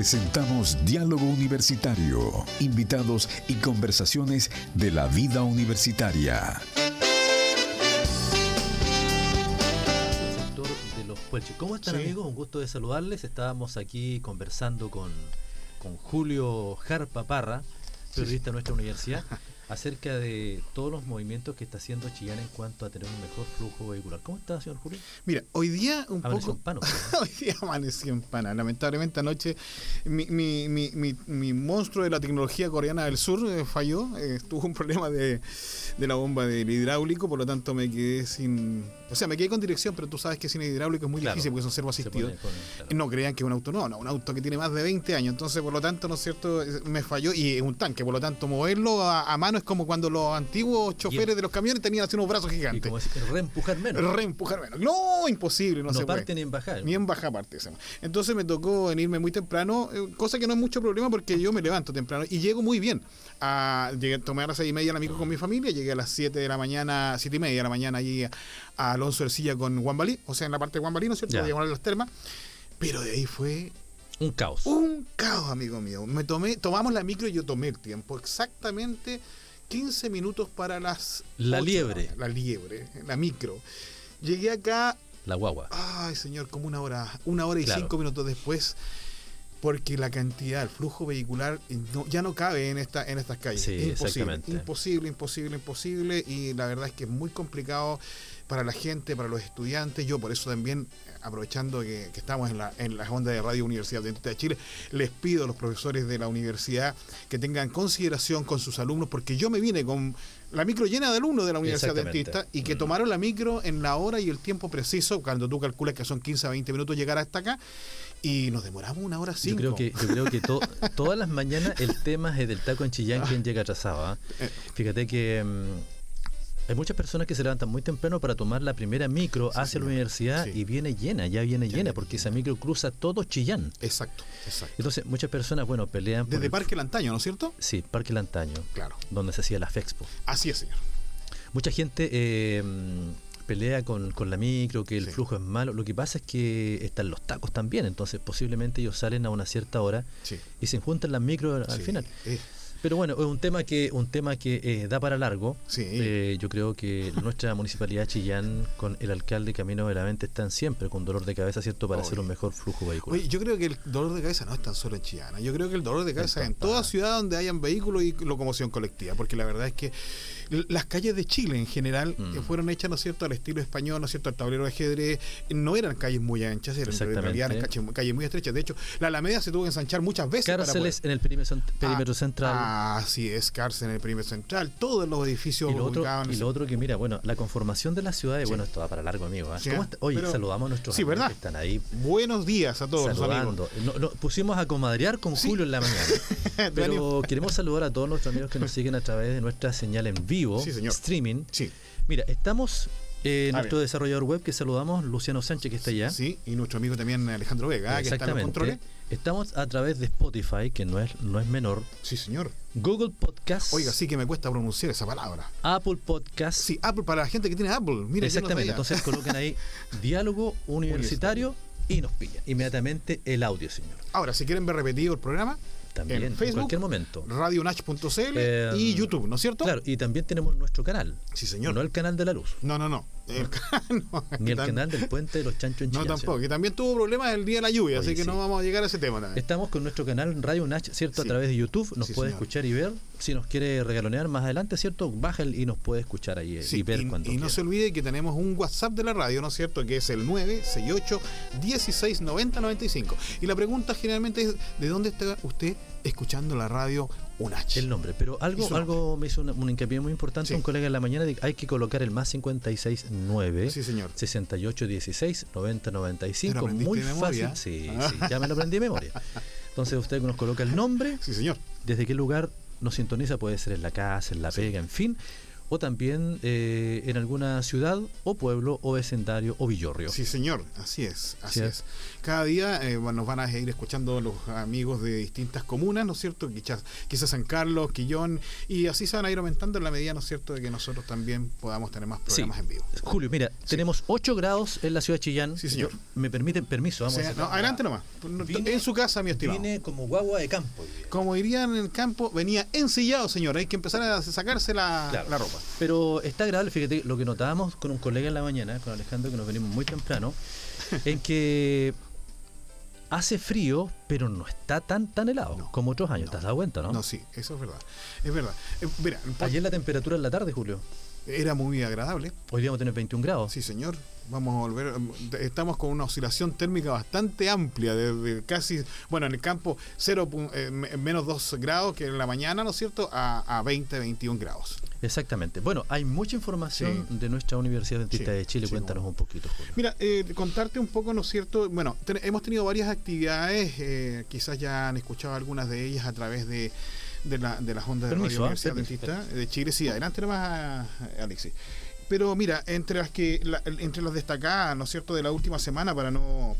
Presentamos Diálogo Universitario, invitados y conversaciones de la vida universitaria. sector de los Puelches. ¿Cómo están Sí. amigos? Un gusto de saludarles. Estábamos aquí conversando con, con Julio Jarpa Parra, periodista de nuestra universidad, acerca de todos los movimientos que está haciendo Chillán en cuanto a tener un mejor flujo vehicular. ¿Cómo está, señor Julio? Mira, hoy día un Amaneció poco. en pano, ¿no? hoy día amaneció en pana. Lamentablemente anoche mi, mi, mi, mi, mi monstruo de la tecnología coreana del sur eh, falló. eh, tuvo un problema de, de la bomba del hidráulico, por lo tanto me quedé sin. O sea, me quedé con dirección, pero tú sabes que sin hidráulico es muy Claro. difícil porque son servo Se asistidos. con- claro. No crean que es un auto, no, no, un auto que tiene más de 20 años, entonces por lo tanto, ¿no es cierto? Eh, Me falló y es un tanque, por lo tanto, moverlo a, a mano es como cuando los antiguos choferes de los camiones tenían así unos brazos Y gigantes. como reempujar menos. Reempujar menos. No, imposible, no, no se parte puede. ni en bajar. Ni en baja parte. Entonces me tocó venirme muy temprano, eh, cosa que no es mucho problema porque yo me levanto temprano y llego muy bien. A, llegué, tomé a las seis y media la micro con mi familia, llegué a las 7 de la mañana, siete y media de la mañana allí a, a Alonso Ercilla con Juan Balí, o sea, en la parte de Juan Balí, ¿no es cierto? Diagonal de las termas. Pero de ahí fue Un caos. un caos, amigo mío. Me tomé, tomamos la micro y yo tomé el tiempo. Exactamente 15 minutos para las. La liebre. La liebre, la micro. Llegué acá, La guagua. ay señor, como una hora, una hora y Claro. cinco minutos después. Porque la cantidad, el flujo vehicular eh, no- ya no cabe en esta en estas calles. Sí, imposible, exactamente. imposible, imposible, imposible. Y la verdad es que es muy complicado para la gente, para los estudiantes. Yo por eso también, aprovechando que, que estamos en la, en la onda de Radio Universidad Dentista de Chile, les pido a los profesores de la universidad que tengan consideración con sus alumnos, porque yo me vine con la micro llena de alumnos de la Universidad. Dentista y que Mm. tomaron la micro en la hora y el tiempo preciso, cuando tú calculas que son 15 a 20 minutos llegar hasta acá, y nos demoramos una hora Yo cinco. creo que, yo creo que to- todas las mañanas el tema es del taco en Chillán quien llega atrasado. ¿ah? Eh. Fíjate que mm, hay muchas personas que se levantan muy temprano para tomar la primera micro Sí, hacia la universidad Sí. y viene llena, ya viene Ya llena, porque esa micro cruza todo Chillán. Exacto, exacto. Entonces muchas personas, bueno, pelean por Desde el- Parque Lantaño, ¿no es cierto? Sí, Parque Lantaño, Claro. donde se hacía la FEXPO. Así es, señor. Mucha gente eh, pelea con, con la micro, que el Sí. flujo es malo. Lo que pasa es que están los tacos también, entonces posiblemente ellos salen a una cierta hora Sí. y se juntan las micro al Sí. final. Eh, Pero bueno, es un tema que un tema que eh, da para largo. Sí. Eh, yo creo que nuestra municipalidad de Chillán con el alcalde Camino Veramente están siempre con dolor de cabeza, ¿cierto? Para hacer un mejor flujo vehicular. Oye, yo creo que el dolor de cabeza no es tan solo en Chillana. Yo creo que el dolor de cabeza es en toda ciudad donde hayan vehículos y locomoción colectiva. Porque la verdad es que las calles de Chile en general Mm. eh, fueron hechas, ¿no es cierto?, al estilo español, ¿no es cierto?, al tablero de ajedrez. No eran calles muy anchas, eran en realidad eran calles, calles muy estrechas. De hecho, la Alameda se tuvo que ensanchar muchas veces. para Cárceles poder- en el perímetro, Ah, central. Así es, cárcel en el perímetro central. Todos los edificios y lo, otro, ubicados en y lo otro que, mira, bueno, la conformación de las ciudades, Sí. bueno, esto va para largo, amigo. ¿ah? Sí, ¿Cómo ah, está? Oye, pero- saludamos a nuestros Sí, amigos ¿verdad? que están ahí Buenos días a todos los saludando. amigos. No- no, pusimos a comadrear con. Julio en la mañana. Pero queremos saludar a todos nuestros amigos que nos siguen a través de nuestra señal en vivo, Sí, señor. streaming. Sí, Mira, estamos eh, A nuestro ver. desarrollador web que saludamos, Luciano Sánchez, que está allá. sí, y nuestro amigo también Alejandro Vega, que está en los controles. Estamos a través de Spotify, que no es, no es menor. Sí, señor. Google Podcast. Oiga, sí que me cuesta pronunciar esa palabra. Apple Podcast. Sí, Apple para la gente que tiene Apple. Mira, Exactamente. Entonces coloquen ahí diálogo universitario y nos pillan inmediatamente el audio, señor. Ahora, si quieren ver repetido el programa, También, en en Facebook, cualquier momento. radionach.cl Eh, y YouTube, ¿no es cierto? Claro, y también tenemos nuestro canal. Sí, señor. No el canal de la luz, No, no, no. El no, ni el canal del puente de los chanchos en No, tampoco. Que también tuvo problemas el día de la lluvia, Oye, así que sí. no vamos a llegar a ese tema también. Estamos con nuestro canal Radio Nach, ¿cierto? Sí. A través de YouTube. Nos Sí, puede señor. escuchar y ver. Si nos quiere regalonear más adelante, ¿cierto? Baja el- y nos puede escuchar ahí eh, y ver y, cuando y no se olvide que tenemos un WhatsApp de la radio, ¿no es cierto? Que es el 968 16 90 95. Y la pregunta generalmente es: ¿de dónde está usted escuchando la radio UNACH? El nombre, pero algo, algo me hizo una- un hincapié muy importante Sí. un colega en la mañana, de, hay que colocar el más 569 Sí, señor. 68 16 90 ¿Te lo 95, aprendiste muy de fácil. Sí, Ah. sí, ya me lo aprendí de memoria. Entonces usted nos coloca el nombre, Sí, señor. desde qué lugar nos sintoniza, puede ser en la casa, en la pega, en fin. o también eh, en alguna ciudad o pueblo o vecindario o villorrio. Sí, señor, así es, así Sí. es. Cada día eh, bueno, nos van a ir escuchando los amigos de distintas comunas, ¿no es cierto? Quizás, quizás San Carlos, Quillón, y así se van a ir aumentando en la medida, ¿no es cierto?, de que nosotros también podamos tener más programas en vivo. Julio, mira, tenemos 8 grados en la ciudad de Chillán. Sí, señor. Me permiten permiso, O vamos sea, a no, adelante nomás. Vine- en su casa, mi estimado. Vine como guagua de campo. Como dirían en el campo, venía ensillado, señor. Hay que empezar a sacarse la, Claro. la ropa. Pero está agradable, fíjate, lo que notábamos con un colega en la mañana, con Alejandro, que nos venimos muy temprano, en que hace frío, pero no está tan tan helado No, como otros años. no. ¿Te has dado cuenta, no? No, sí, eso es verdad. Es verdad. Eh, mira, Ayer la temperatura en la tarde, Julio. Era muy agradable. Hoy día vamos a tener 21 grados. Sí, señor. Vamos a volver. eh, Estamos con una oscilación térmica bastante amplia, desde casi, bueno, en el campo 0, pu- eh, me- menos 2 grados que en la mañana, ¿no es cierto?, a, a 20, 21 grados. Exactamente. Bueno, hay mucha información Sí. de nuestra Universidad Dentista Sí, de Chile. sí, Cuéntanos bueno. un poquito, Julio. Mira, eh, contarte un poco, ¿no es cierto? Bueno, ten- hemos tenido varias actividades, eh, quizás ya han escuchado algunas de ellas a través de, de, la, de las ondas de Radio ¿ah? Universidad Dentista de Chile. Sí, adelante nomás, Alexis. Pero mira, entre las que la- entre las destacadas, ¿no es cierto?, de la última semana, para no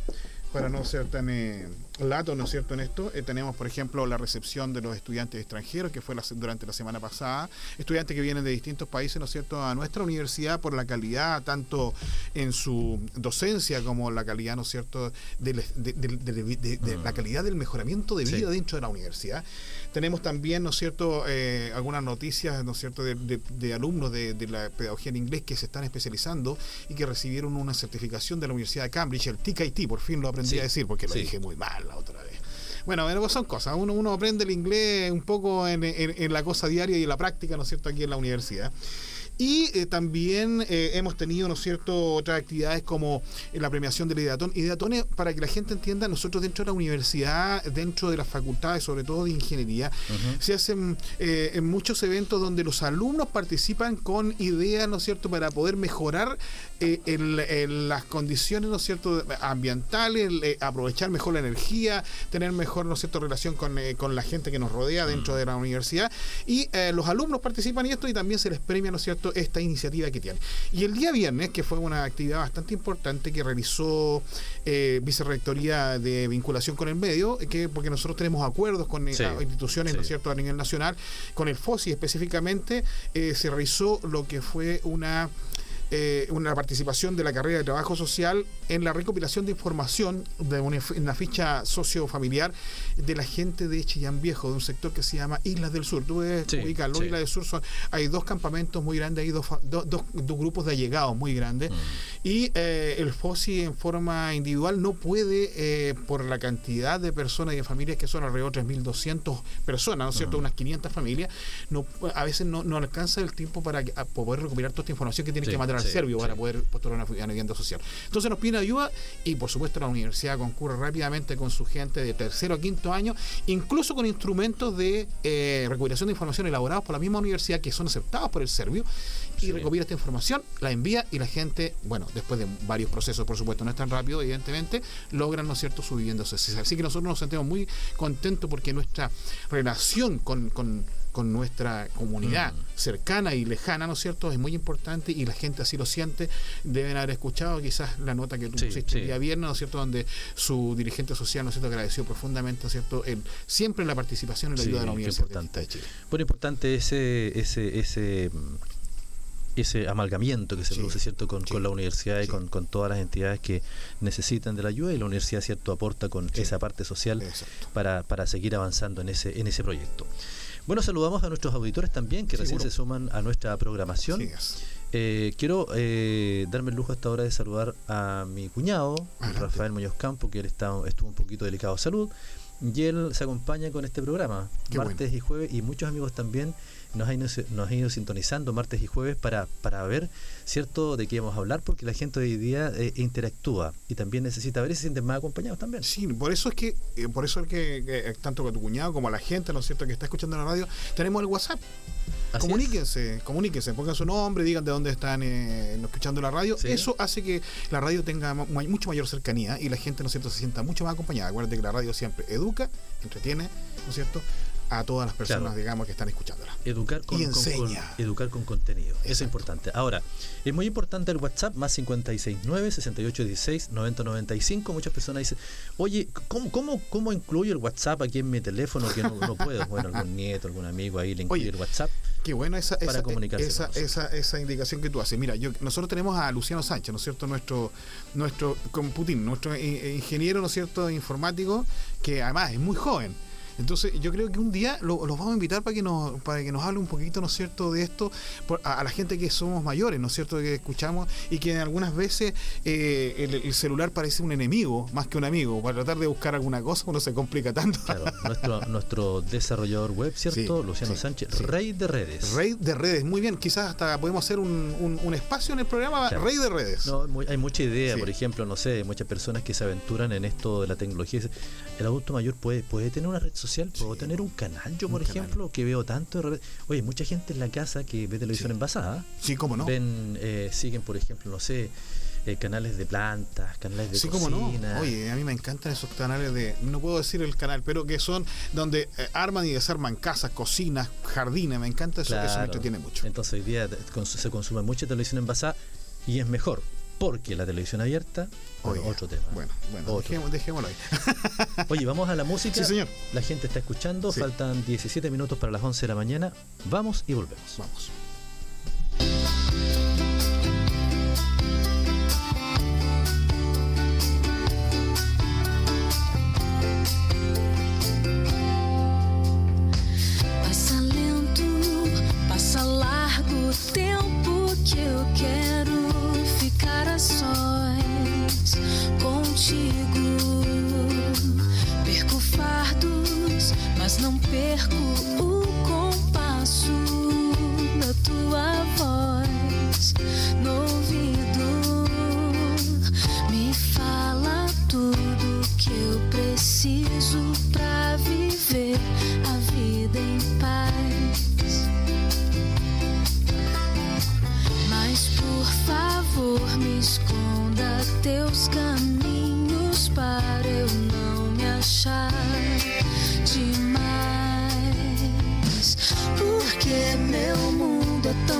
para no ser tan eh, lato, ¿no es cierto?, en esto, eh, tenemos, por ejemplo, la recepción de los estudiantes extranjeros, que fue la durante la semana pasada, estudiantes que vienen de distintos países, ¿no es cierto?, a nuestra universidad por la calidad, tanto en su docencia como la calidad, ¿no es cierto?, de, de- de- de- de la calidad del mejoramiento de Sí. vida dentro de la universidad. Tenemos también, ¿no es cierto?, eh, algunas noticias, ¿no es cierto?, de, de- de alumnos de, de la pedagogía en inglés que se están especializando y que recibieron una certificación de la Universidad de Cambridge, el TKIT, por fin lo aprendí Sí, a decir porque lo sí. dije muy mal la otra vez. Bueno, pues son cosas. Uno, uno aprende el inglés un poco en, en- en la cosa diaria y en la práctica, ¿no es cierto?, aquí en la universidad. Y eh, también eh, hemos tenido, ¿no es cierto?, otras actividades como eh, la premiación del Ideatón. Ideatón, es, para que la gente entienda, nosotros dentro de la universidad, dentro de las facultades, sobre todo de ingeniería, se hacen eh, en muchos eventos donde los alumnos participan con ideas, ¿no es cierto?, para poder mejorar eh, el- el- las condiciones, ¿no es cierto?, ambientales, el, eh, aprovechar mejor la energía, tener mejor, ¿no es cierto?, relación con, eh, con la gente que nos rodea dentro de la universidad. Y eh, los alumnos participan en esto y también se les premia, ¿no es cierto?, esta iniciativa que tienen. Y el día viernes, que fue una actividad bastante importante que realizó eh, Vicerrectoría de Vinculación con el Medio, eh, que porque nosotros tenemos acuerdos con eh, Sí, instituciones, ¿no es cierto?, a nivel nacional, con el FOSI específicamente, eh, se realizó lo que fue una eh, una participación de la carrera de trabajo social en la recopilación de información de una, una ficha sociofamiliar de la gente de Chillán Viejo, de un sector que se llama Islas del Sur. Tú debes Sí, ubicarlo, sí. Islas del Sur son, hay dos campamentos muy grandes, hay dos, dos, dos grupos de allegados muy grandes. Y eh, el FOSI en forma individual no puede, eh, por la cantidad de personas y de familias que son alrededor de 3.200 personas, ¿no es cierto? Unas 500 familias, no, a veces no, no alcanza el tiempo para que- poder recopilar toda esta información que tiene Sí, que mandar al sí, serbio para sí. poder postular una, una vivienda social. Entonces nos piden ayuda y por supuesto la universidad concurre rápidamente con su gente de tercero a quinto año, incluso con instrumentos de eh, recopilación de información elaborados por la misma universidad que son aceptados por el serbio y Sí. recopila esta información, la envía y la gente, bueno, después de varios procesos, por supuesto, no es tan rápido, evidentemente, logran, ¿no es cierto?, su vivienda social. Así que nosotros nos sentimos muy contentos porque nuestra relación con, con- con nuestra comunidad Mm. cercana y lejana, ¿no es cierto?, es muy importante y la gente así lo siente. Deben haber escuchado quizás la nota que tú Sí, pusiste sí. el día viernes, ¿no es cierto?, donde su dirigente social, ¿no es cierto?, agradeció profundamente, ¿no es cierto?, el, siempre la participación y la Sí, ayuda de la Universidad importante. de Chile. Bueno, importante ese, ese, ese, mm, ese amalgamiento que se Sí, produce, ¿cierto?, con, sí, con la universidad y con, con todas las entidades que necesitan de la ayuda y la universidad, ¿cierto?, aporta con esa parte social para, para seguir avanzando en ese, en ese proyecto. Bueno, saludamos a nuestros auditores también que recién se suman a nuestra programación. Sí. Eh, quiero eh, darme el lujo a esta hora de saludar a mi cuñado, Adelante. Rafael Muñoz Campo, que él está, estuvo un poquito delicado de salud. Y él se acompaña con este programa, Qué martes y jueves, y muchos amigos también nos han ido, nos han ido sintonizando martes y jueves para, para ver, ¿cierto?, de qué vamos a hablar, porque la gente hoy día eh, interactúa y también necesita ver y se sienten más acompañados también. Sí, por eso es que, eh, por eso es que, que, eh, tanto con tu cuñado como a la gente, ¿no es cierto?, que está escuchando la radio, tenemos el WhatsApp. Así comuníquense, comuníquense, pongan su nombre, digan de dónde están eh, escuchando la radio. Sí. Eso hace que la radio tenga mu- mucho mayor cercanía y la gente, ¿no es cierto?, se sienta mucho más acompañada. Acuérdate que la radio siempre educa, entretiene, ¿no es cierto?, a todas las personas, Claro. digamos, que están escuchándola. Educar con, Y con- con- enseña. educar con contenido. Eso es importante. Ahora, es muy importante el WhatsApp, más 569 6816 9095. Muchas personas dicen, oye, ¿cómo, cómo, cómo incluyo el WhatsApp aquí en mi teléfono que no, no puedo? Bueno, algún nieto, algún amigo ahí le incluye Oye, el WhatsApp. Qué bueno esa, Para esa, comunicarse esa, esa, esa indicación que tú haces. Mira, yo, nosotros tenemos a Luciano Sánchez, ¿no es cierto? Nuestro, nuestro con Putin, nuestro ingeniero, ¿no es cierto?, informático, que además es muy joven. Entonces, yo creo que un día lo- los vamos a invitar para que nos para que nos hable un poquito, ¿no es cierto?, de esto por- a, a la gente que somos mayores, ¿no es cierto?, que escuchamos y que algunas veces eh, el, el celular parece un enemigo más que un amigo. Para tratar de buscar alguna cosa, uno se complica tanto. Claro, nuestro, nuestro desarrollador web, ¿cierto? Sí, Luciano sí, Sánchez, sí. rey de redes. Rey de redes, muy bien. Quizás hasta podemos hacer un, un- un espacio en el programa Claro. Rey de redes. No, muy- hay mucha idea, por ejemplo, no sé, muchas personas que se aventuran en esto de la tecnología. El adulto mayor puede, puede tener una red social, puedo Sí. tener un canal, yo por Un canal. ejemplo, que veo tanto. Oye, mucha gente en la casa que ve televisión Sí. envasada, Sí, cómo no. ven, eh, siguen, por ejemplo, no sé, eh, canales de plantas, canales de Sí, cómo no. cocina. Oye, a mí me encantan esos canales de, no puedo decir el canal, pero que son donde eh, arman y desarman casas, cocinas, jardines. Me encanta eso, eso me Claro. entretiene mucho. Entonces hoy día se consume mucha televisión envasada y es mejor, porque la televisión abierta, Oye, otro tema. Bueno, bueno, Otro. dejémoslo, dejémoslo ahí. Oye, vamos a la música. Sí, señor. La gente está escuchando, Sí. faltan 17 minutos para las 11 de la mañana. Vamos y volvemos. Vamos. Passa lento, passa largo o tempo que eu quero perco o compasso da tua voz no ouvido. Me fala tudo que eu preciso pra viver a vida em paz. Mas por favor, me esconda teus caminhos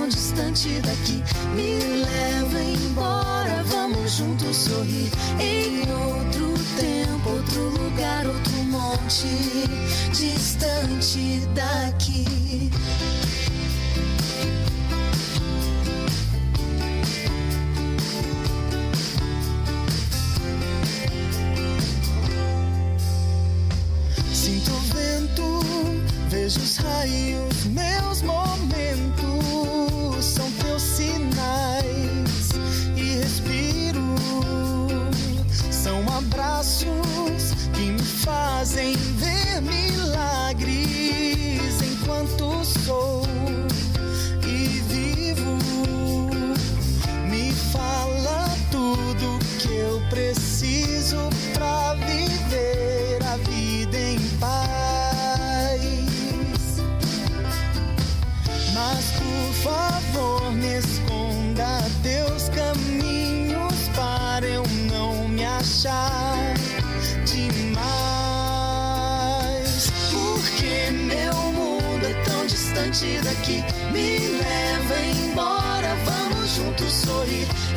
distante daqui. Me leva embora, vamos juntos sorrir. Em outro tempo, outro lugar, outro monte distante daqui. Sinto o vento, vejo os raios,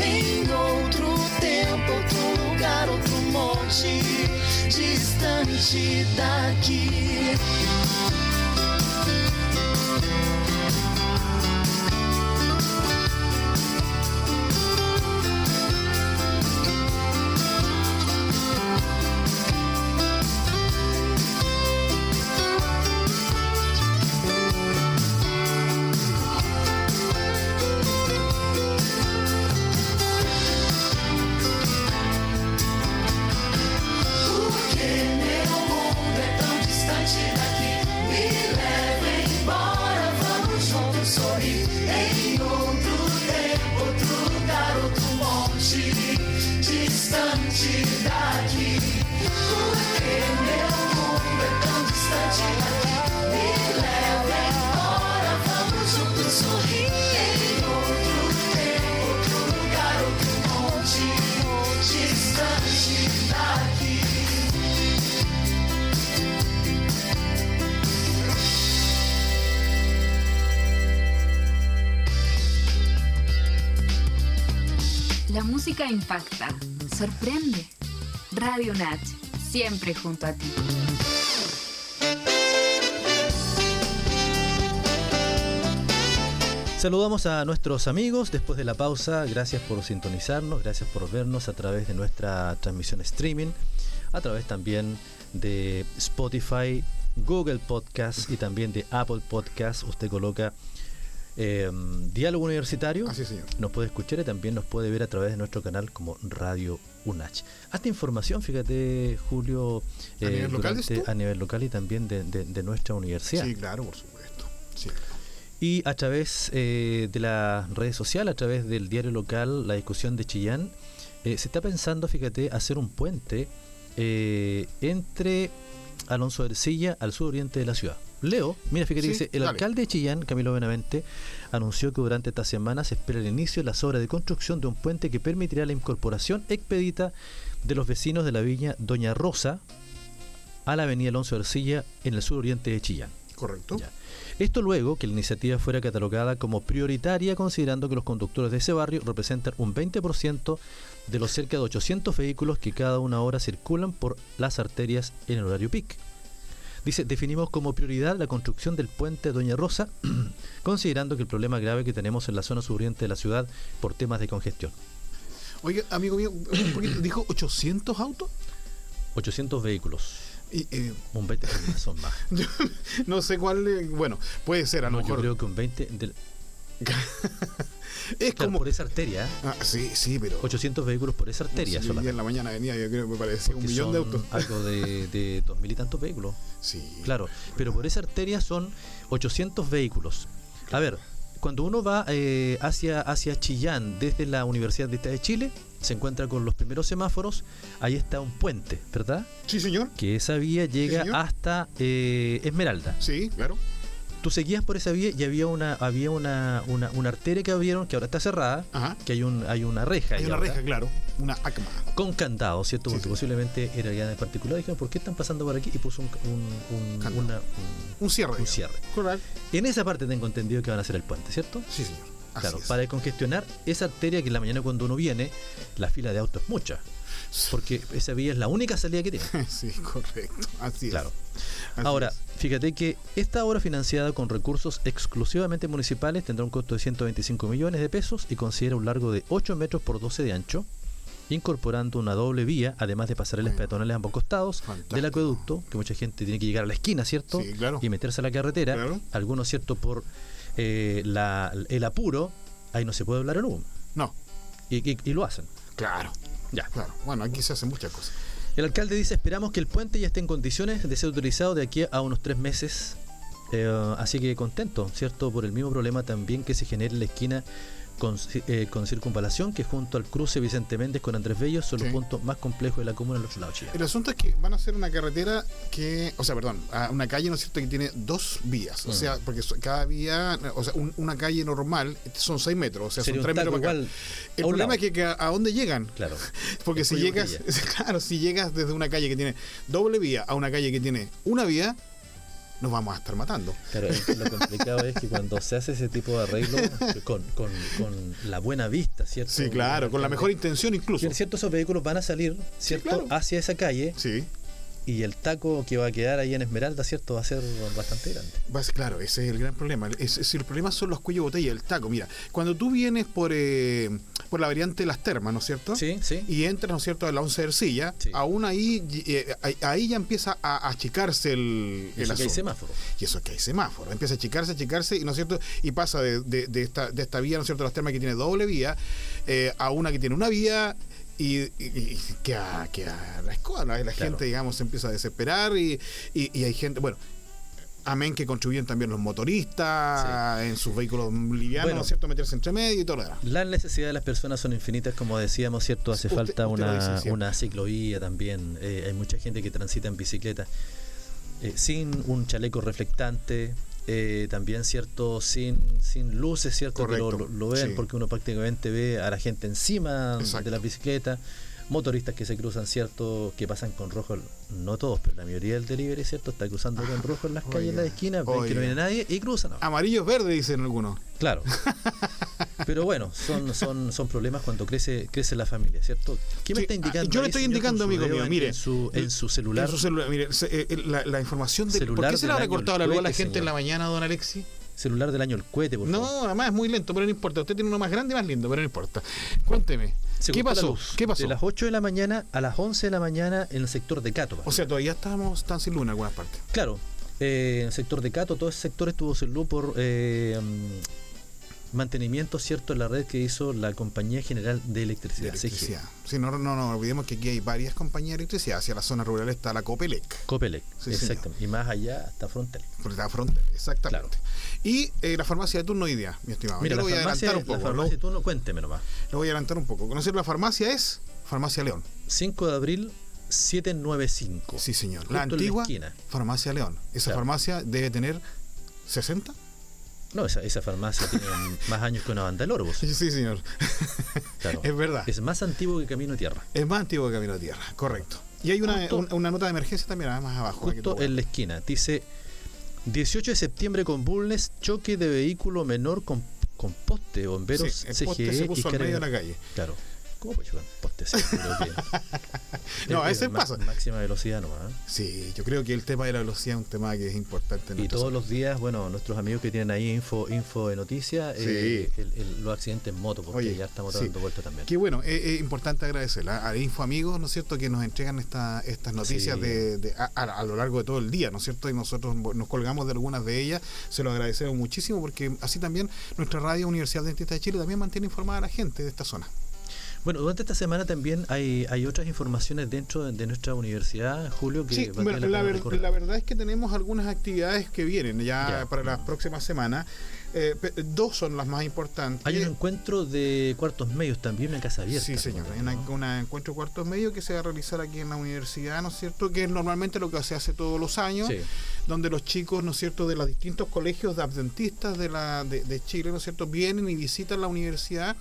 Em outro tempo, outro lugar, outro monte distante daqui. Impacta, sorprende. Radio Natch, siempre junto a ti. Saludamos a nuestros amigos después de la pausa. Gracias por sintonizarnos, gracias por vernos a través de nuestra transmisión streaming, a través también de Spotify, Google Podcast y también de Apple Podcast. Usted coloca eh, Diálogo Universitario. Así, señor. Nos puede escuchar y también nos puede ver a través de nuestro canal como Radio UNACH. Hasta información, fíjate, Julio, ¿A nivel local, durante- dices tú? a nivel local y también de, de- de nuestra universidad. Sí, claro, por supuesto. Sí. Y a través eh, de las redes sociales, a través del diario local, la discusión de Chillán, eh, se está pensando, fíjate, hacer un puente eh, entre Alonso de Ercilla al suroriente de la ciudad. Leo, mira, fíjate, Sí, dice, el dale. alcalde de Chillán, Camilo Benavente, anunció que durante esta semana se espera el inicio de las obras de construcción de un puente que permitirá la incorporación expedita de los vecinos de la viña Doña Rosa a la avenida Alonso de Ercilla en el suroriente de Chillán. Correcto. Ya. Esto luego que la iniciativa fuera catalogada como prioritaria considerando que los conductores de ese barrio representan un 20% de los cerca de 800 vehículos que cada una hora circulan por las arterias en el horario PIC. Dice, definimos como prioridad la construcción del puente Doña Rosa, considerando que el problema grave que tenemos en la zona suroriente de la ciudad por temas de congestión. Oiga, amigo mío, un poquito, dijo 800 autos. 800 vehículos, Y, eh, un 20 son más. no sé cuál. eh, bueno, puede ser, a lo No, yo creo que un 20 del- es claro, como. por esa arteria. Ah, sí, sí, pero. 800 vehículos por esa arteria Sí, en la mañana venía, yo creo que me parecía un millón de autos. Algo de, de dos mil y tantos vehículos. Sí. Claro, pero por esa arteria son 800 vehículos. A ver, cuando uno va eh, hacia, hacia Chillán desde la Universidad de Estado de Chile, se encuentra con los primeros semáforos, ahí está un puente, ¿verdad? Sí, señor. Que esa vía llega hasta eh, Esmeralda. Sí, claro. Tú seguías por esa vía y había una había una, una, una arteria que abrieron, que ahora está cerrada, Ajá. que hay un hay una reja. Hay una ahora. reja, claro. Una ACMA. con candado, ¿cierto? Sí, Porque sí. posiblemente era ya en particular. Dijeron, ¿por qué están pasando por aquí? Y puso un, un, un- una- cierre. un cierre. Correcto. En esa parte tengo entendido que van a hacer el puente, ¿cierto? Sí, señor. Así claro, es. para congestionar esa arteria que en la mañana cuando uno viene, la fila de autos es mucha. Porque esa vía es la única salida que tiene. Sí, correcto. Así es. Claro. Ahora, es. fíjate que esta obra financiada con recursos exclusivamente municipales tendrá un costo de 125 millones de pesos y considera un largo de 8 metros por 12 de ancho, incorporando una doble vía, además de pasarelas Bueno. peatonales a ambos costados Fantástico. del acueducto, que mucha gente tiene que llegar a la esquina, ¿cierto? Sí, claro. Y meterse a la carretera. Claro. Algunos, ¿cierto? Por eh, la- el apuro, ahí no se puede hablar en U. No, Y, y- y lo hacen. claro. Ya. Claro. Bueno, aquí se hacen muchas cosas. El alcalde dice, esperamos que el puente ya esté en condiciones de ser utilizado de aquí a unos tres meses. Eh, así que contento, ¿cierto? Por el mismo problema también que se genera en la esquina con, eh, con circunvalación, que junto al cruce Vicente Méndez con Andrés Bello son Sí. los puntos más complejos de la comuna del otro lado de Chile. El asunto es que van a hacer una carretera que, o sea, perdón, una calle, ¿no es cierto?, que tiene dos vías. O Mm. sea, porque cada vía, o sea, un- una calle normal son seis metros, o sea, Sería son un tres taco metros para acá. igual El problema lado. es que, a, a dónde llegan. Claro. Porque Es si llegas, claro, si llegas desde una calle que tiene doble vía a una calle que tiene una vía, nos vamos a estar matando. Claro, es- lo complicado es que cuando se hace ese tipo de arreglo con, con- con la buena vista, ¿cierto? Sí, claro, con la mejor intención incluso. Cierto, esos vehículos van a salir, ¿cierto? claro. Hacia esa calle Sí, y el taco que va a quedar ahí en Esmeralda, ¿cierto? Va a ser bastante grande. vas- claro, ese es el gran problema. Es, es- el problema son los cuellos botella, el taco. Mira, cuando tú vienes por, eh, por la variante de las termas, ¿no es cierto? Sí, sí. y entras, ¿no es cierto?, a la once de Ercilla, Sí. aún ahí, eh, ahí, ahí ya empieza a achicarse el, Y el eso que hay semáforo. Y eso que hay semáforo, empieza a achicarse, achicarse, y, ¿no es cierto? Y pasa de, de- de esta, de esta vía, ¿no es cierto?, las termas que tiene doble vía, eh, a una que tiene una vía, y, y, y queda, queda la ¿no? la Claro. gente, digamos, se empieza a desesperar, y, y, hay gente, bueno, amén que contribuyen también los motoristas en sus vehículos livianos, Bueno. ¿no es cierto?, meterse entre medio y todo lo demás. Las necesidades de las personas son infinitas, como decíamos, ¿cierto? Hace Usted- falta usted lo dice una, una ciclovía también. Eh, hay mucha gente que transita en bicicleta eh, sin un chaleco reflectante. Eh, también, ¿cierto? Sin, sin luces, ¿cierto? Que lo, Correcto, lo- ven sí. porque uno prácticamente ve a la gente encima Exacto. de la bicicleta. Motoristas que se cruzan, ¿cierto? Que pasan con rojo. No todos, pero la mayoría del delivery, ¿cierto? Está cruzando con rojo en las calles, en la esquina. Ven que no viene nadie y cruzan. Amarillos verdes, dicen algunos. Claro. Pero bueno, son, son, son problemas cuando crece, crece la familia, ¿cierto? ¿Qué me está indicando? ah, yo le estoy indicando, amigo mío, mire. En su, en su celular. En su celular, mire, eh, eh, la, la información de. ¿Por qué se le del habrá año, cortado el la luz a la gente en la mañana, don Alexi? Celular del año el cohete, por favor. No, además es muy lento, pero no importa. Usted tiene uno más grande y más lindo, pero no importa. Cuénteme, Se ¿qué la pasó? ¿Qué pasó? De las 8 de la mañana a las 11 de la mañana en el sector de Cato. O sea, todavía estamos tan sin luz en algunas partes. Claro, eh, en el sector de Cato, todo ese sector estuvo sin luz por eh, mantenimiento cierto en la red que hizo la Compañía General de De Electricidad, CGE. electricidad. Sí, no, no, no olvidemos que aquí hay varias compañías de electricidad. Hacia la zona rural está la Copelec, Copelec, Sí, exactamente. Y más allá hasta Frontera. por la frontera, exactamente. Y eh, la farmacia de turno hoy día, mi estimado. Mira, Yo la lo voy a farmacia, adelantar un la poco. farmacia, Lo, tú no, cuénteme nomás. lo voy a adelantar un poco. ¿Conocer la farmacia es? Farmacia León. 5 de abril 795. Sí, señor. Justo La la antigua esquina. Farmacia León. Esa Claro. farmacia debe tener 60. No, esa, esa farmacia tiene más años que una banda de lorbos. Sí, señor. Claro. Es verdad. Es más antiguo que Camino de Tierra. Es más antiguo que Camino de Tierra, correcto. Y hay una, Justo- una nota de emergencia también, más abajo. que Justo en la esquina. Dice 18 de septiembre con Bulnes, choque de vehículo menor con, con poste, bomberos, Sí, el poste CGE se y puso al medio de la calle. Claro. ¿Cómo puede chocar un poste? Que- No, a es- es veces pasa. Máxima velocidad nomás. ¿eh? Sí, yo creo que el tema de la velocidad es un tema que es importante. en Y todos zona. los días, bueno, nuestros amigos que tienen ahí info, info de noticias, eh, Sí. el- el- los accidentes en moto, porque Oye, ya estamos sí. dando vuelta también. Qué bueno, es, es importante agradecerle a, a Info Amigos, ¿no es cierto?, que nos entregan esta, estas noticias Sí. de, de- a, a- a lo largo de todo el día, ¿no es cierto? Y nosotros nos colgamos de algunas de ellas, se lo agradecemos muchísimo porque así también nuestra radio Universidad Dentista de Chile también mantiene informada a la gente de esta zona. Bueno, durante esta semana también hay, hay otras informaciones dentro de, de nuestra universidad, Julio, que Sí, bueno, la la, ver- la verdad es que tenemos algunas actividades que vienen ya, Ya. para las próximas semanas. Eh, dos son las más importantes. Hay un encuentro de cuartos medios también en Casa Abierta. Sí, señor. Hay una encuentro cuartos medio que se va a realizar aquí en la universidad, ¿no es cierto? Que es normalmente lo que se hace todos los años, Sí. donde los chicos, ¿no es cierto?, de los distintos colegios de adventistas de, la, de, de Chile, ¿no es cierto?, vienen y visitan la universidad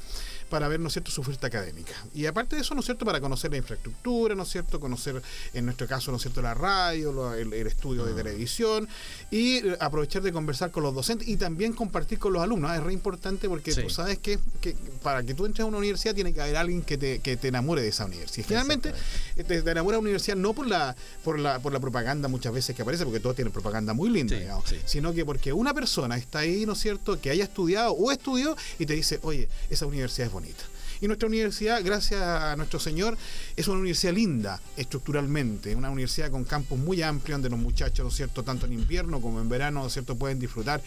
para ver, ¿no es cierto?, su oferta académica. Y aparte de eso, ¿no es cierto?, para conocer la infraestructura, ¿no es cierto?, conocer, en nuestro caso, ¿no es cierto?, la radio, lo- el, el estudio de televisión y eh, aprovechar de conversar con los docentes y también compartir con los alumnos. Es re importante porque Sí. tú sabes que, que para que tú entres a una universidad tiene que haber alguien que te, que te enamore de esa universidad. Generalmente eh, te, te enamora de una universidad no por la, por la por la propaganda muchas veces que aparece, porque todos tienen propaganda muy linda, Sí, digamos, sí. sino que porque una persona está ahí, ¿no es cierto?, que haya estudiado o estudió y te dice, oye, esa universidad es Y nuestra universidad, gracias a nuestro Señor, es una universidad linda estructuralmente, una universidad con campus muy amplios donde los muchachos, ¿no es cierto?, tanto en invierno como en verano, ¿no es cierto?, pueden disfrutar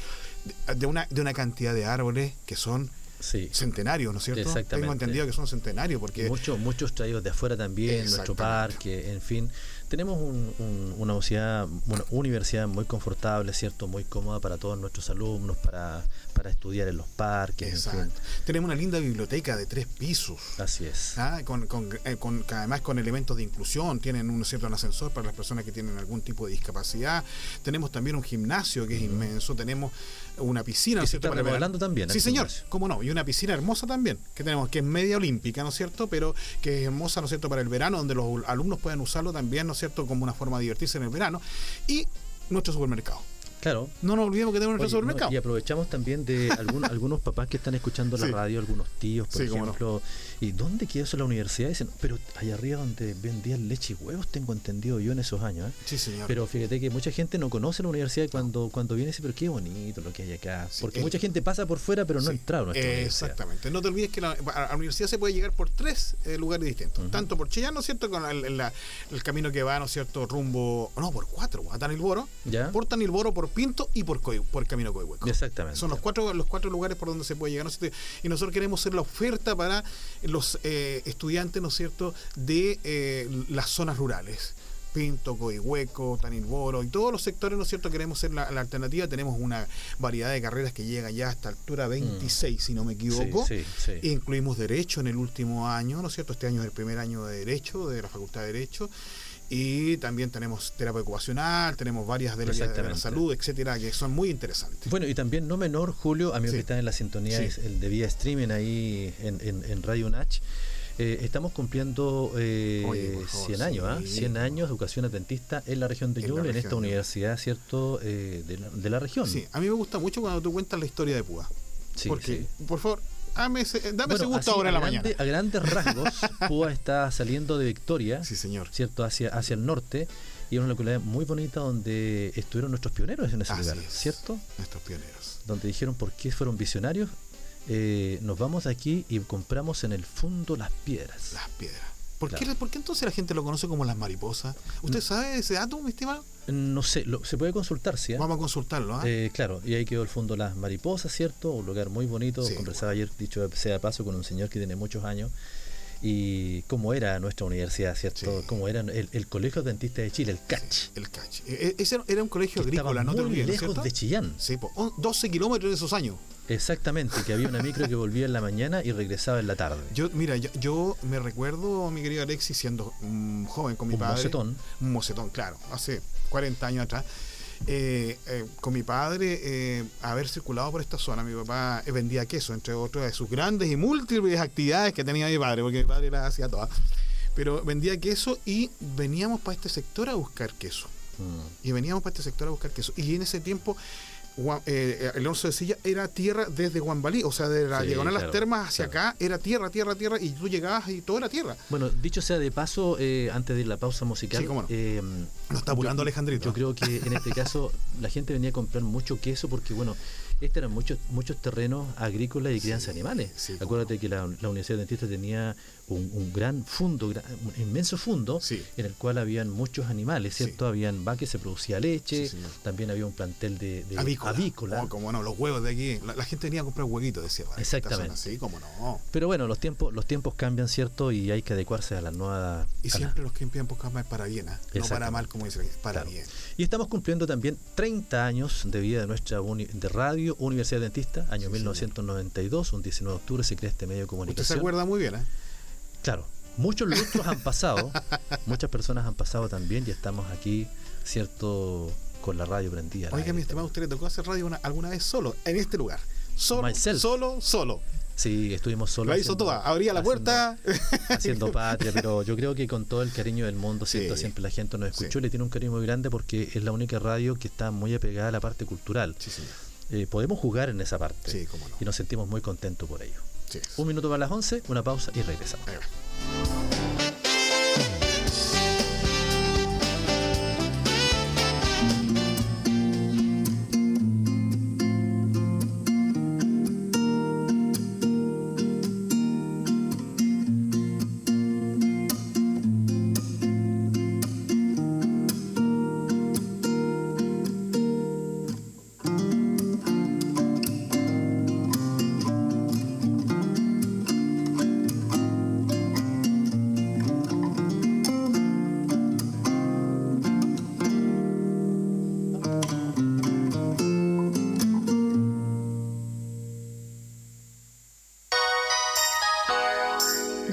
de una, de una cantidad de árboles que son Sí. centenarios, ¿no es cierto? Exactamente. Tengo entendido que son centenarios porque... Muchos, muchos traídos de afuera también, nuestro parque, en fin. Tenemos un- un- una, universidad, una universidad muy confortable, ¿cierto? Muy cómoda para todos nuestros alumnos, para, para estudiar en los parques, en fin. Exacto. Tenemos una linda biblioteca de tres pisos. Así es. Ah, con, con- eh, con- además con elementos de inclusión, tienen un cierto un ascensor para las personas que tienen algún tipo de discapacidad. Tenemos también un gimnasio que es inmenso, tenemos una piscina, ¿no se cierto? está remodelando también, Sí, señor, gimnasio. cómo no, y una piscina hermosa también, que tenemos, que es media olímpica, ¿no es cierto? Pero que es hermosa, ¿no es cierto?, para el verano, donde los alumnos pueden usarlo también, ¿no es cierto?, como una forma de divertirse en el verano. Y nuestro supermercado. Claro. No nos olvidemos que tenemos nuestro Oye, no, supermercado. y aprovechamos también de algún- algunos papás que están escuchando la Sí. radio, algunos tíos, por Sí, cómo no. ¿Y dónde quedó eso la universidad? Dicen, pero allá arriba donde vendían leche y huevos, tengo entendido yo en esos años. ¿eh? Sí, señor. Pero fíjate que mucha gente no conoce la universidad y cuando, cuando viene dice, pero qué bonito lo que hay acá. Sí, Porque mucha gente pasa por fuera, pero no Sí, eh, universidad. Exactamente. No te olvides que la, a la universidad se puede llegar por tres eh, lugares distintos. Tanto por Chillán, ¿no es cierto? Con el, el- la- el camino que va, ¿no es cierto? Rumbo. No, por cuatro. A Tanilboro. ¿Ya? Por Tanilboro, por Pinto y por, Coi- por Camino Coihueco. Exactamente. Son los cuatro, los cuatro lugares por donde se puede llegar. ¿no es cierto? Y nosotros queremos ser la oferta para los eh, estudiantes, ¿no es cierto?, de eh, las zonas rurales. Pinto, Coihueco, Tanilboro y todos los sectores, ¿no es cierto? Queremos ser la, la alternativa. Tenemos una variedad de carreras que llegan ya hasta altura 26, si no me equivoco. Mm. Sí, sí, sí. Incluimos Derecho en el último año, ¿no es cierto? Este año es el primer año de Derecho, de la Facultad de Derecho. Y también tenemos terapia ocupacional, tenemos varias de la, de la salud, etcétera, que son muy interesantes. Bueno, y también no menor, Julio, amigos Sí. que están en la sintonía, Sí. es el de vía streaming ahí en, en, en Radio Nach. Eh, estamos cumpliendo eh, Oye, por favor, 100 años, ¿ah? sí. 100 años de educación adventista en la región de Ñuble, en esta universidad, ¿cierto? Eh, de, la, de la región. Sí, a mí me gusta mucho cuando tú cuentas la historia de Púa. Sí, porque, sí. por favor, dame ese, dame ese Bueno, gusto ahora en la grande- mañana. A grandes rasgos, Púa está saliendo de Victoria, Sí, señor. ¿cierto? Hacia, hacia el norte. Y es una localidad muy bonita donde estuvieron nuestros pioneros en ese Así lugar, es. ¿cierto? Nuestros pioneros. Donde dijeron por qué fueron visionarios. Eh, nos vamos de aquí y compramos en el fondo las piedras. Las piedras. ¿Por, Claro. qué, por qué entonces la gente lo conoce como las mariposas? ¿Usted Mm. sabe ese dato, mi estimado? No sé, lo- se puede consultar, ¿sí? ah? Vamos a consultarlo. ¿ah? Eh, claro, y ahí quedó el fondo Las Mariposas, ¿cierto? Un lugar muy bonito. Sí, Conversaba ayer, dicho sea de paso, con un señor que tiene muchos años. Y cómo era nuestra universidad, ¿cierto? Sí. Cómo era el, el Colegio Dentista de Chile, el CACH. El catch. E- e- Ese era un colegio que agrícola, no te muy olvides, ¿no es lejos cierto? de Chillán. Sí, po, on- 12 kilómetros en esos años. Exactamente, que había una micro que volvía en la mañana y regresaba en la tarde. Yo, mira, yo, yo me recuerdo, mi querido Alexis, siendo joven con mi Un padre. mocetón. Un mocetón, claro, hace 40 años atrás. Eh, eh, con mi padre eh, haber circulado por esta zona. Mi papá vendía queso, entre otras de sus grandes y múltiples actividades que tenía mi padre, porque mi padre las hacía todas. Pero vendía queso y veníamos para este sector a buscar queso. Mm. Y veníamos para este sector a buscar queso. Y en ese tiempo, eh, el Alonso de Silla era tierra desde Guambalí, o sea, de la Sí, diagonal Las claro, Termas hacia claro. acá, era tierra, tierra, tierra, y tú llegabas y todo era tierra. Bueno, dicho sea de paso, eh, antes de la pausa musical, Sí, cómo no. eh, Nos está apurando Alejandrito. Yo creo que en este caso la gente venía a comprar mucho queso porque, bueno, estos eran muchos muchos terrenos agrícolas y crianza de animales. sí, Acuérdate que la, la Universidad de Dentista tenía un, un gran fundo, gra- un inmenso fundo, Sí. en el cual habían muchos animales. ¿cierto? Habían vacas, se producía leche, también había un plantel de, de avícola. avícola. Oh, como no, los huevos de aquí. La, la gente venía a comprar huevitos, decía. esta Exactamente. Sí, como no. Pero bueno, los tiempos los tiempos cambian, ¿cierto? Y hay que adecuarse a la nueva... Y a la- siempre los que empiezan por es para bien, ¿ah? no para mal, como dice, para Claro. bien. Y estamos cumpliendo también 30 años de vida de nuestra uni- de radio Universidad Dentista, año Sí, 1992, un 19 de octubre se crea este medio de Usted se comunicación. acuerda muy bien, ¿eh? Claro, muchos lustros han pasado, muchas personas han pasado también y estamos aquí, cierto, con la radio prendida. Oiga, mi estimado, ¿usted le tocó hacer radio una- alguna vez solo, en este lugar? Solo, Myself. solo, solo. Sí, estuvimos solos. La hizo haciendo- toda. Abría la puerta. haciendo patria, pero yo creo que con todo el cariño del mundo, ¿cierto? Sí. Siempre la gente nos escuchó Sí. y le tiene un cariño muy grande porque es la única radio que está muy apegada a la parte cultural. Sí, señor. Eh, podemos jugar en esa parte Sí, cómo no. y nos sentimos muy contentos por ello. Sí. Un minuto para las 11, una pausa y regresamos.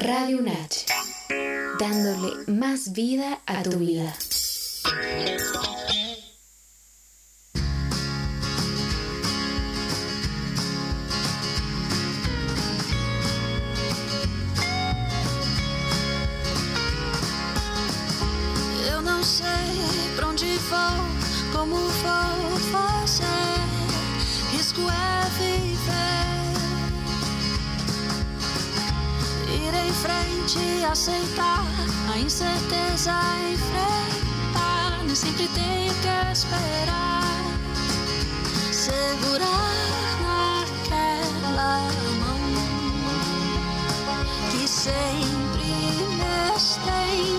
Radio Nach, dándole más vida a tu vida. Frente, aceitar a incerteza, enfrentar. Nem sempre tenho que esperar. Segurar naquela mão que sempre me estendeu.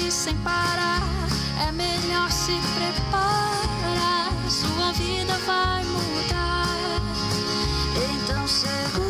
Frente sem parar, é melhor se preparar, sua vida vai mudar. segure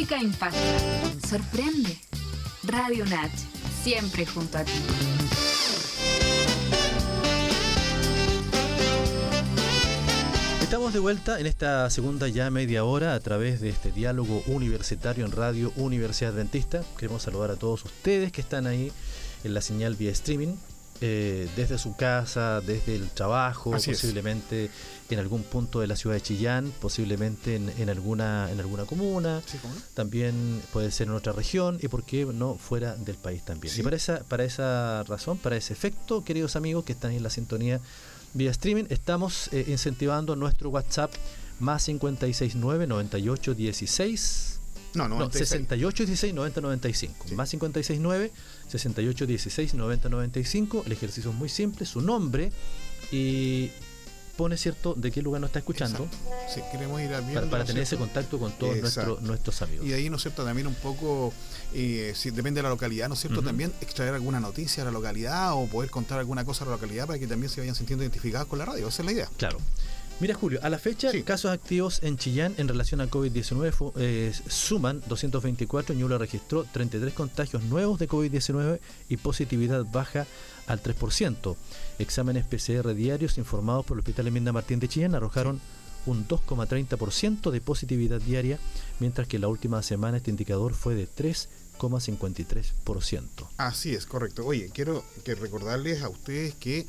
música impacta, sorprende. Radio Nat, siempre junto a ti. Estamos de vuelta en esta segunda ya media hora a través de este diálogo universitario en Radio Universidad Adventista. Queremos saludar a todos ustedes que están ahí en la señal vía streaming, eh, desde su casa, desde el trabajo, Así es. posiblemente en algún punto de la ciudad de Chillán, posiblemente en, en alguna, en alguna comuna, también puede ser en otra región y por qué no fuera del país también. Sí. Y para esa, para esa razón, para ese efecto, queridos amigos que están en la sintonía vía streaming, estamos eh, incentivando nuestro WhatsApp más 569 98 16 No, no, 96. 68 16 90 95 Sí. más 569 68 16 90 95 el ejercicio es muy simple su nombre y pone cierto de qué lugar nos está escuchando. Sí, queremos ir viendo, para, para ¿no tener ese contacto con todos nuestros nuestros amigos Y de ahí, ¿no es cierto? También un poco, eh, si depende de la localidad, ¿no es cierto? También extraer alguna noticia de la localidad o poder contar alguna cosa de la localidad para que también se vayan sintiendo identificados con la radio. Esa es la idea. Claro. Mira, Julio, a la fecha, Sí. casos activos en Chillán en relación al COVID-19 fu- eh, suman 224. Ñuble registró 33 contagios nuevos de COVID-19 y positividad baja al 3%. Exámenes PCR diarios informados por el Hospital Eminda Martín de Chillán arrojaron un 2,30% de positividad diaria, mientras que la última semana este indicador fue de 3,53%. Así es, correcto. Oye, quiero que recordarles a ustedes que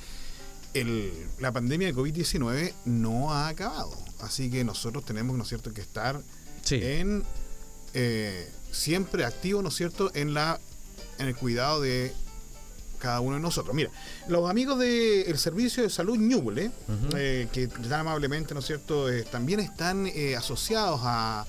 el- la pandemia de COVID-19 no ha acabado. Así que nosotros tenemos, ¿no es cierto?, que estar Sí. en eh, siempre activos, ¿no es cierto?, en la en el cuidado de cada uno de nosotros. Mira, los amigos del Servicio de Salud Ñuble, eh, que tan amablemente, ¿no es cierto?, eh, también están eh, asociados a,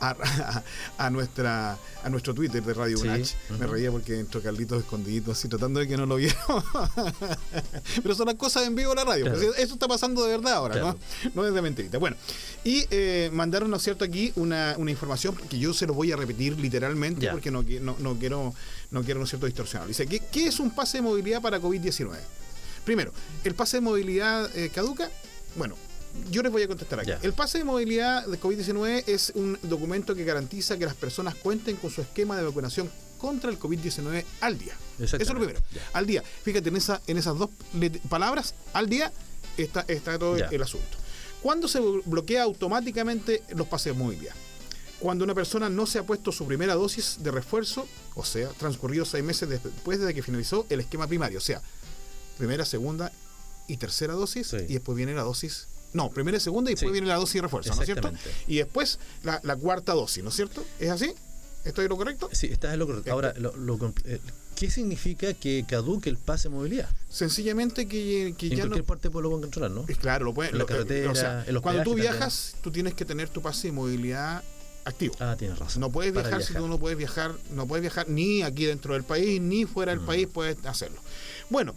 a, a nuestra a nuestro Twitter de Radio Sí, Unach. Me reía porque entró Carlitos escondidito así tratando de que no lo vieran. Pero son las cosas en vivo de la radio. Claro. eso está pasando de verdad ahora, Claro. ¿no? No es de mentirita. Bueno, y eh, mandaron, ¿no es cierto?, aquí una, una información que yo se lo voy a repetir literalmente porque no, no, no quiero, no quiero, ¿no es cierto?, distorsionar. Dice, ¿qué, qué es un pase de movilidad para COVID-19? Primero, ¿el pase de movilidad eh, caduca? Bueno, yo les voy a contestar aquí. Ya. El pase de movilidad de COVID-19 es un documento que garantiza que las personas cuenten con su esquema de vacunación contra el COVID-19 al día. Eso es lo primero. Ya. Al día. Fíjate, en, esa, en esas dos palabras, al día, está, está todo Ya. el asunto. ¿Cuándo se bloquea automáticamente los pases de movilidad? Cuando una persona no se ha puesto su primera dosis de refuerzo, o sea, transcurridos seis meses después de que finalizó el esquema primario, o sea, primera, segunda y tercera dosis, Sí. y después viene la dosis. No, primera y segunda y después Sí. viene la dosis de refuerzo, ¿no es cierto? Y después la, la cuarta dosis, ¿no es cierto? ¿Es así? ¿Estoy en lo correcto? Sí, estás en lo correcto. Ahora, Este- lo- lo eh, ¿qué significa que caduque el pase de movilidad? Sencillamente que, que En ya no. cualquier parte puedo controlar, ¿no? Es Claro, lo puedes. En la lo- eh, carretera, o sea, en los cuando tú viajas, tú tienes que tener tu pase de movilidad activo. Ah, tienes razón. No puedes viajar, si tú no puedes viajar, no puedes viajar ni aquí dentro del país, ni fuera del Mm. país puedes hacerlo. Bueno,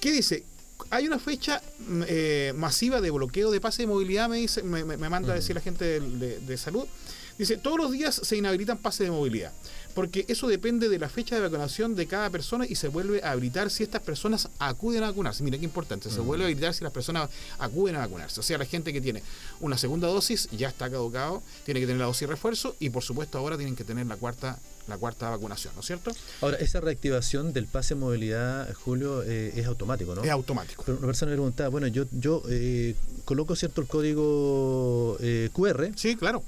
¿qué dice? Hay una fecha mm, eh, masiva de bloqueo de pase de movilidad, me dice, me, me- me manda a decir la gente de, de salud. Dice, todos los días se inhabilitan pases de movilidad, porque eso depende de la fecha de vacunación de cada persona y se vuelve a habilitar si estas personas acuden a vacunarse. Mira qué importante, se vuelve a habilitar si las personas acuden a vacunarse. O sea, la gente que tiene una segunda dosis ya está caducado, tiene que tener la dosis de refuerzo y por supuesto ahora tienen que tener la cuarta la cuarta vacunación, ¿no es cierto? Ahora, esa reactivación del pase de movilidad, Julio, eh, es automático, ¿no? Es automático. Pero una persona me preguntaba, bueno, yo, yo eh, coloco cierto el código eh, QR Sí, claro.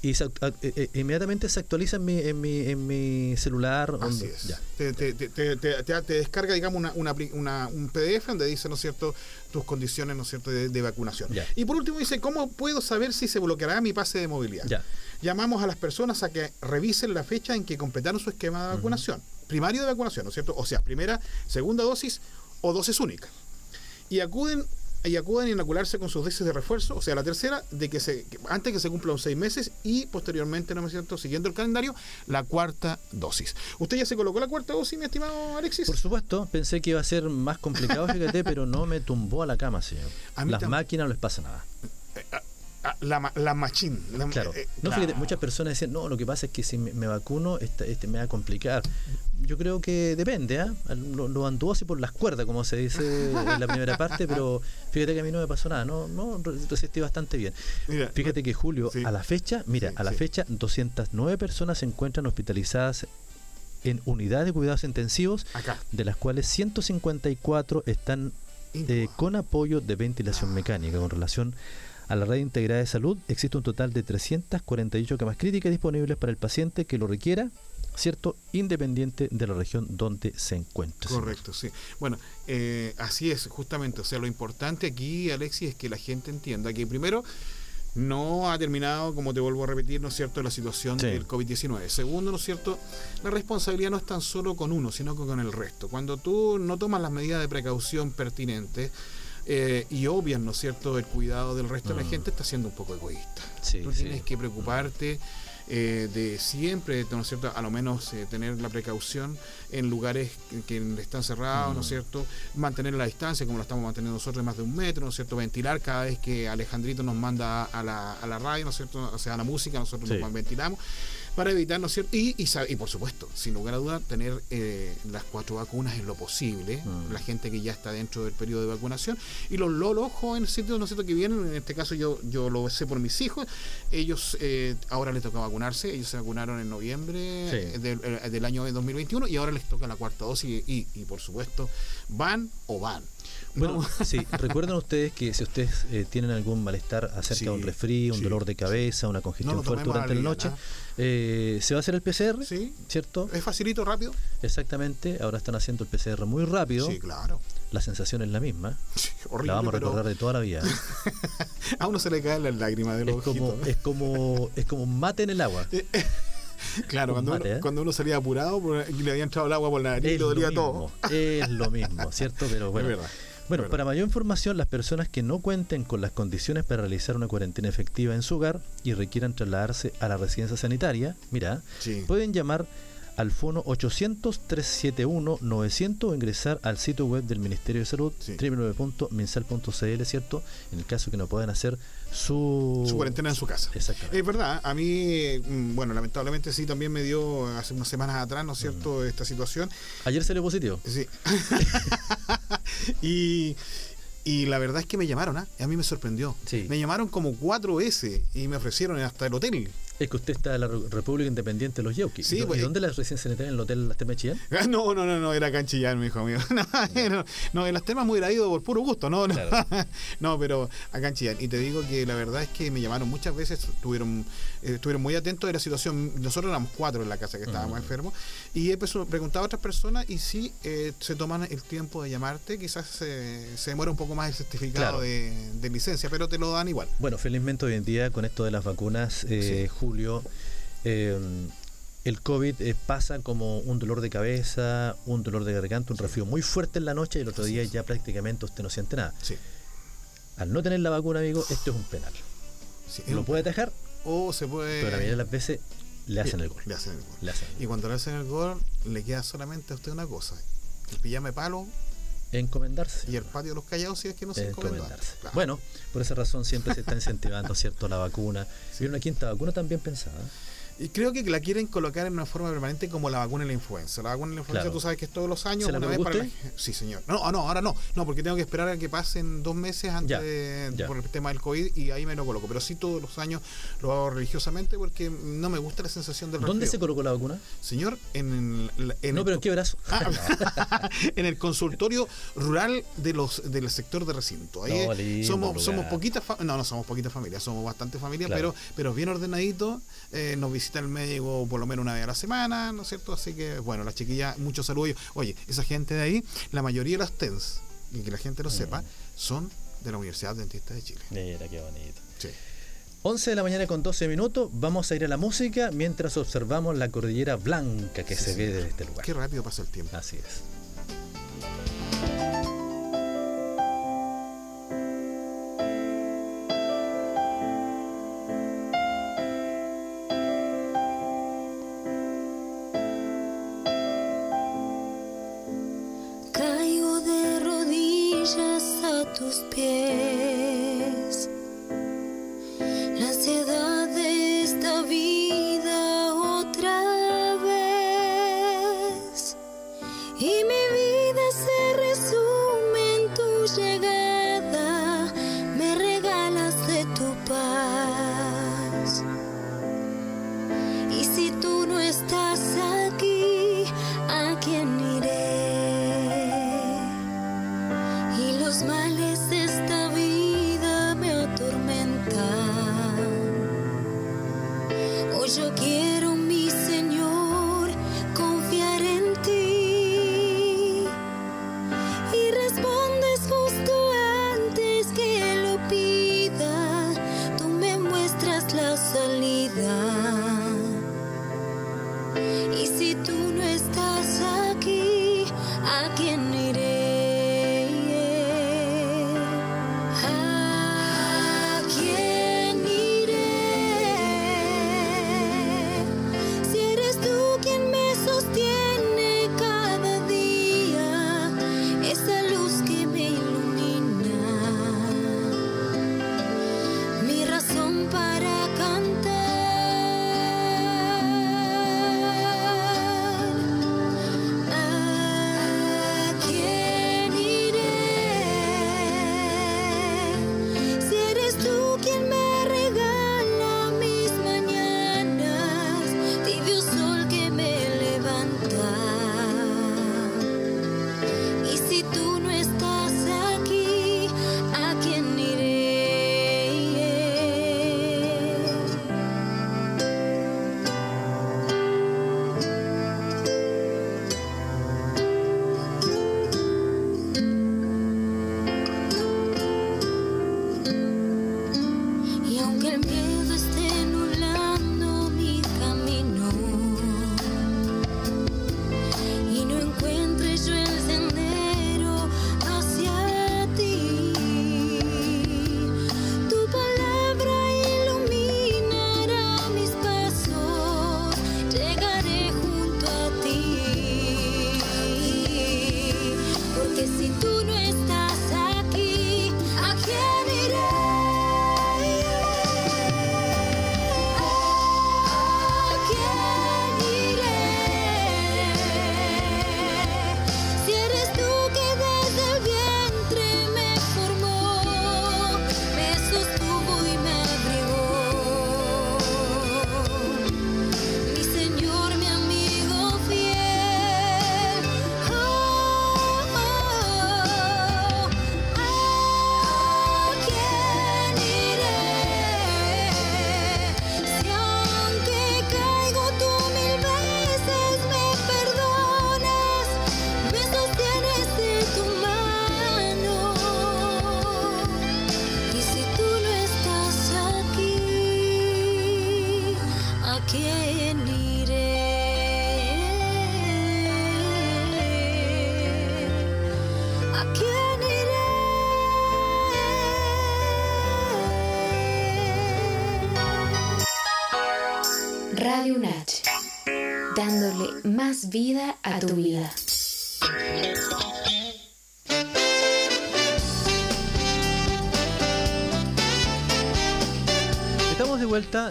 Y se eh, eh, inmediatamente se actualiza en mi, en mi, en mi celular. Así es. ya. Te, te- te- descarga, digamos, una, una una- un PDF donde dice, ¿no es cierto?, tus condiciones, ¿no es cierto?, de, de vacunación. Ya. Y por último dice, ¿cómo puedo saber si se bloqueará mi pase de movilidad? Ya. Llamamos a las personas a que revisen la fecha en que completaron su esquema de vacunación. Primario de vacunación, ¿no es cierto? O sea, primera, segunda dosis o dosis única. Y acuden y acuden a inocularse con sus dosis de refuerzo, o sea, la tercera, de que se antes que se cumplan seis meses y posteriormente, ¿no es cierto?, siguiendo el calendario, la cuarta dosis. ¿Usted ya se colocó la cuarta dosis, mi estimado Alexis? Por supuesto, pensé que iba a ser más complicado, fíjate, pero no me tumbó a la cama, señor. A Las máquinas no les pasa nada. Ah, la, la machín. la- Claro. eh, No, fíjate, muchas personas decían, no, lo que pasa es que si me, me vacuno, este, este me va a complicar. Yo creo que depende, ¿ah? Lo, lo anduvo así por las cuerdas, como se dice en la primera parte, pero fíjate que a mí no me pasó nada, no, no re- resistí bastante bien. Mira, Fíjate que Julio, Sí. a la fecha, mira, Sí, a la sí. fecha 209 personas se encuentran hospitalizadas en unidades de cuidados intensivos, Acá. de las cuales 154 están eh, con apoyo de ventilación mecánica. Con relación a la red integrada de salud, existe un total de 348 camas críticas disponibles para el paciente que lo requiera, ¿cierto? Independiente de la región donde se encuentre. señor. Correcto, sí. Bueno, eh, así es, justamente. O sea, lo importante aquí, Alexis, es que la gente entienda que primero no ha terminado, como te vuelvo a repetir, ¿no es cierto?, la situación Sí. del COVID-19. Segundo, ¿no es cierto?, la responsabilidad no es tan solo con uno, sino que con el resto. Cuando tú no tomas las medidas de precaución pertinentes, eh, y obvias, ¿no es cierto?, el cuidado del resto de la Mm. gente, está siendo un poco egoísta. Sí, Tú sí. tienes que preocuparte eh, de siempre, ¿no es cierto? A lo menos eh, tener la precaución en lugares que, que están cerrados, ¿no es Mm. cierto? Mantener la distancia como la estamos manteniendo nosotros de más de un metro, ¿no es cierto? Ventilar cada vez que Alejandrito nos manda a la, a la radio, ¿no es cierto? O sea, a la música, nosotros Sí. nos ventilamos para evitar, ¿no es cierto? Y, y, y por supuesto, sin lugar a duda, tener eh, las cuatro vacunas en lo posible, Mm. la gente que ya está dentro del periodo de vacunación, y los lolos jovencitos, ¿no es cierto?, que vienen, en este caso yo, yo lo sé por mis hijos, ellos eh, ahora les toca vacunarse, ellos se vacunaron en noviembre Sí. eh, del, eh, del año 2021 y ahora les toca la cuarta dosis y, y, por supuesto, van o van. Bueno, No. sí, recuerden ustedes que si ustedes eh, tienen algún malestar acerca Sí, de un resfrío, un sí. dolor de cabeza, una congestión fuerte durante la noche, eh, se va a hacer el PCR, Sí. ¿cierto? ¿Es facilito, rápido? Exactamente, ahora están haciendo el PCR muy rápido, Sí, claro. la sensación es la misma, Sí, horrible, la vamos a pero recordar de toda la vida. a uno se le caen las lágrimas de los es como, ojitos. es como, es como un mate en el agua. Claro, un cuando, mate, uno, ¿eh? cuando uno salía apurado y le había entrado el agua por la nariz y lo dolía todo. es lo mismo, ¿cierto? Pero bueno, es verdad. Bueno, para mayor información, las personas que no cuenten con las condiciones para realizar una cuarentena efectiva en su hogar y requieran trasladarse a la residencia sanitaria, mira, Sí. pueden llamar al fono 800-371-900 o ingresar al sitio web del Ministerio de Salud, Sí. www.minsal.cl, ¿cierto? En el caso que no puedan hacer su... Su cuarentena en su casa. Exactamente. Es verdad, a mí, mm, bueno, lamentablemente sí, también me dio hace unas semanas atrás, ¿no es cierto?, esta situación. Ayer salió positivo. Sí. y, y la verdad es que me llamaron, ¿ah? a mí me sorprendió. Sí. Me llamaron como cuatro veces y me ofrecieron hasta el hotel. Es que usted está en la Re- República Independiente de los Yauquis. Sí, ¿Y, pues, ¿Y dónde la residencia sanitaria? ¿En el Hotel Las Termas de Chillán? Ah, No, no, no, no, era acá en Chillán, mi hijo mío. No, no, no, en las temas muy hubiera ido por puro gusto, no, no. Claro. No, pero acá en Chillán. Y te digo que la verdad es que me llamaron muchas veces, estuvieron, eh, estuvieron muy atentos de la situación. Nosotros éramos cuatro en la casa que estábamos Mm. enfermos. Y he preguntado a otras personas y sí eh, se toman el tiempo de llamarte. Quizás se, se demora un poco más el certificado Claro. de, de licencia, pero te lo dan igual. Bueno, felizmente hoy en día con esto de las vacunas, eh, Julio, eh, el COVID eh, pasa como un dolor de cabeza, un dolor de garganta, un resfrío muy fuerte en la noche y el otro día ya prácticamente usted no siente nada. Sí. Al no tener la vacuna, amigo, esto es un penal. sí, es Lo un- puede atajar, O se puede. pero la mayoría de las veces le hacen el gol. Le hacen el gol. Le hacen el Y cuando le hacen el gol, le queda solamente a usted una cosa: el pijama de palo Encomendarse. Y el patio de los callados si es que no se encomendarse. Claro. Bueno, por esa razón siempre se está incentivando, ¿cierto? La vacuna. Y una quinta vacuna también pensada. Y creo que la quieren colocar en una forma permanente como la vacuna de la influenza. La vacuna de la influenza Claro. tú sabes que es todos los años, ¿Se la una vez para la- Sí, señor. No, ah, no, ahora no. No, porque tengo que esperar a que pasen dos meses antes Ya, de- ya. por el tema del COVID y ahí me lo coloco. Pero sí todos los años lo hago religiosamente porque no me gusta la sensación del ¿Dónde se colocó la vacuna? Señor, en, el- en no, el pero ¿en qué brazo? Ah, en el consultorio rural de los del sector de recinto. Ahí No, es- lindo somos, lugar. somos poquitas fa- no, no somos poquitas familias, somos bastante familias, Claro. pero, pero bien ordenaditos. Eh, nos visita el médico por lo menos una vez a la semana, ¿no es cierto? Así que, bueno, las chiquillas, muchos saludos. Oye, esa gente de ahí, la mayoría de las TENS, y que la gente lo sepa, son de la Universidad Dentista de Chile. Mira, qué bonito. Sí. 11 de la mañana con 12 minutos, vamos a ir a la música mientras observamos la cordillera blanca que Sí, se sí. ve desde este lugar. Qué rápido pasa el tiempo. Así es.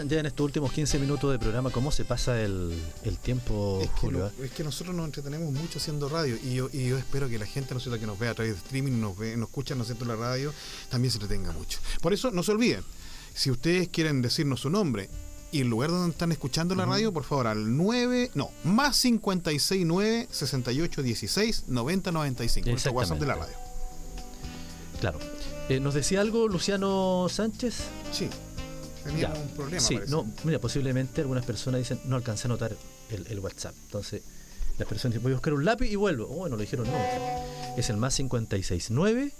Ya en estos últimos 15 minutos de programa. ¿Cómo se pasa el, el tiempo, Es que, Julio? no- es que nosotros nos entretenemos mucho haciendo radio y yo, y yo espero que la gente ¿no que nos vea a través de streaming, nos ve, nos escucha en la radio, también se entretenga mucho. Por eso no se olviden, si ustedes quieren decirnos su nombre y el lugar donde están escuchando la radio, por favor, al 9, no, más 569 68 16 90 95, nuestro WhatsApp de la radio. Claro. Eh, ¿Nos decía algo Luciano Sánchez? Sí, teníamos Ya. un problema. Sí, parece. no, mira, posiblemente algunas personas dicen, no alcancé a notar el, el WhatsApp. Entonces, las personas dicen, voy a buscar un lápiz y vuelvo. Oh, bueno, lo dijeron nunca. Es el más 569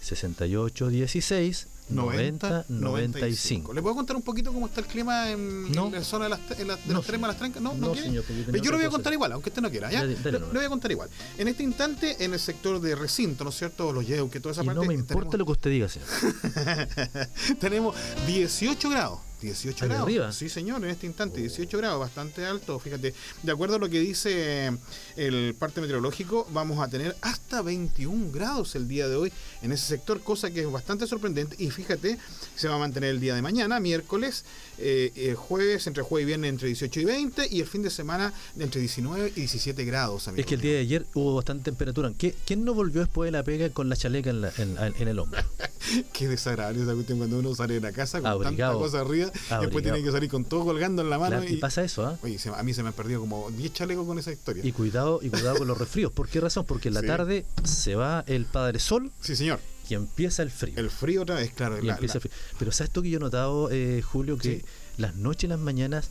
68 16 90 95. ¿Le puedo contar un poquito cómo está el clima en, No. en la zona de las, en la- de No, las Tremas, las Trancas? No, no, No, señor, Pero yo lo voy a contar igual, aunque usted no quiera. ¿ya? Dale, dale le voy a contar igual. En este instante, en el sector de recinto, ¿no es cierto? Los Yeu, que toda esa Y parte. no me importa lo que usted diga, señor. tenemos 18 grados. 18 Ahí grados. arriba. Sí, señor, en este instante, 18 grados, bastante alto. Fíjate, de acuerdo a lo que dice el parte meteorológico, vamos a tener hasta 21 grados el día de hoy en ese sector, cosa que es bastante sorprendente. Y fíjate, se va a mantener el día de mañana, miércoles, eh, eh, jueves, entre jueves y viernes, entre 18 y 20, y el fin de semana, entre 19 y 17 grados. Es que el día de ayer hubo bastante temperatura. ¿Qué- ¿Quién no volvió después de la pega con la chaleca en, la- en- en el hombro? Qué desagradable esa cuestión cuando uno sale de la casa con Abrigado. tanta cosa arriba, después Abrigado. tiene que salir con todo colgando en la mano. Claro, y pasa eso, ¿ah? Oye, se- a mí se me han perdido como 10 chalecos con esa historia. Y cuidado, y cuidado con los resfríos. ¿Por qué razón? Porque en la Sí. tarde se va el Padre Sol Sí, señor. y empieza el frío. El frío otra vez, claro. y la- empieza la- el frío. Pero ¿sabes tú que yo he notado, eh, Julio, que Sí. las noches y las mañanas,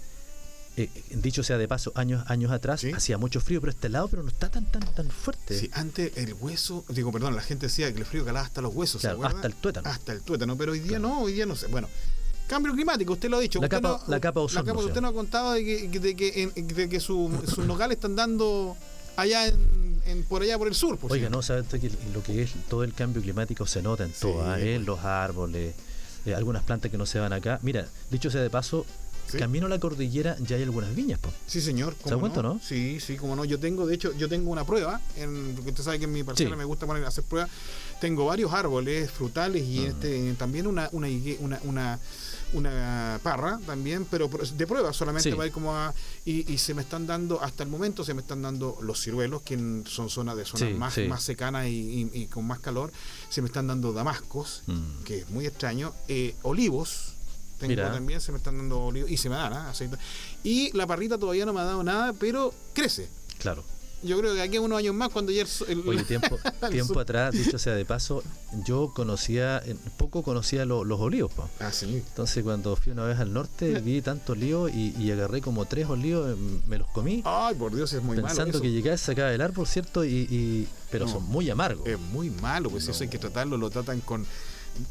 eh, dicho sea de paso, años años atrás, Sí. hacía mucho frío, pero este lado, pero no está tan tan tan fuerte. Sí, antes el hueso, digo, perdón, la gente decía que el frío calaba hasta los huesos. ¿se Claro, acuerda? hasta el tuétano. Hasta el tuétano, pero hoy día no, hoy día no sé. Bueno, cambio climático, usted lo ha dicho. La usted capa- no- la capa ozono, usted señor. no ha contado de que, de que, de que su- sus nogales están dando allá en, en- por allá por el sur. Pues, Oiga, sí. no, sabes usted que lo que es todo el cambio climático se nota en Sí, todo, ¿ah? en pues. los árboles, eh, algunas plantas que no se van acá. Mira, dicho sea de paso, Sí. camino a la cordillera ya hay algunas viñas, po. Sí, señor. ¿Se da ¿cómo cuenta, no? Sí, sí, como no. Yo tengo, de hecho, yo tengo una prueba, en, porque usted sabe que en mi parcela Sí. me gusta poner, hacer pruebas. Tengo varios árboles frutales y Mm. este también una una, higue- una, una una parra también, pero de prueba solamente Sí. para ir como a, y, y se me están dando, hasta el momento se me están dando los ciruelos, que son zonas de zonas Sí, más, sí. más secanas y, y- y con más calor, se me están dando damascos, Mm. que es muy extraño, eh, olivos, tengo Mira. también, se me están dando olivos, y se me dan, ¿ah? aceite. Y la parrita todavía no me ha dado nada, pero crece. Claro. Yo creo que aquí a unos años más, cuando ya el, Oye, tiempo, el tiempo sur- atrás, dicho sea de paso, yo conocía, en- poco conocía lo- los olivos, po. Ah, sí. Entonces cuando fui una vez al norte vi tantos olivos y, y agarré como tres olivos, eh, me los comí, Ay, por Dios, es muy malo. pensando que llegaba a sacar el árbol, ¿cierto? Y, y- pero No. son muy amargos. Es muy malo, pues eso hay que tratarlo, lo tratan con,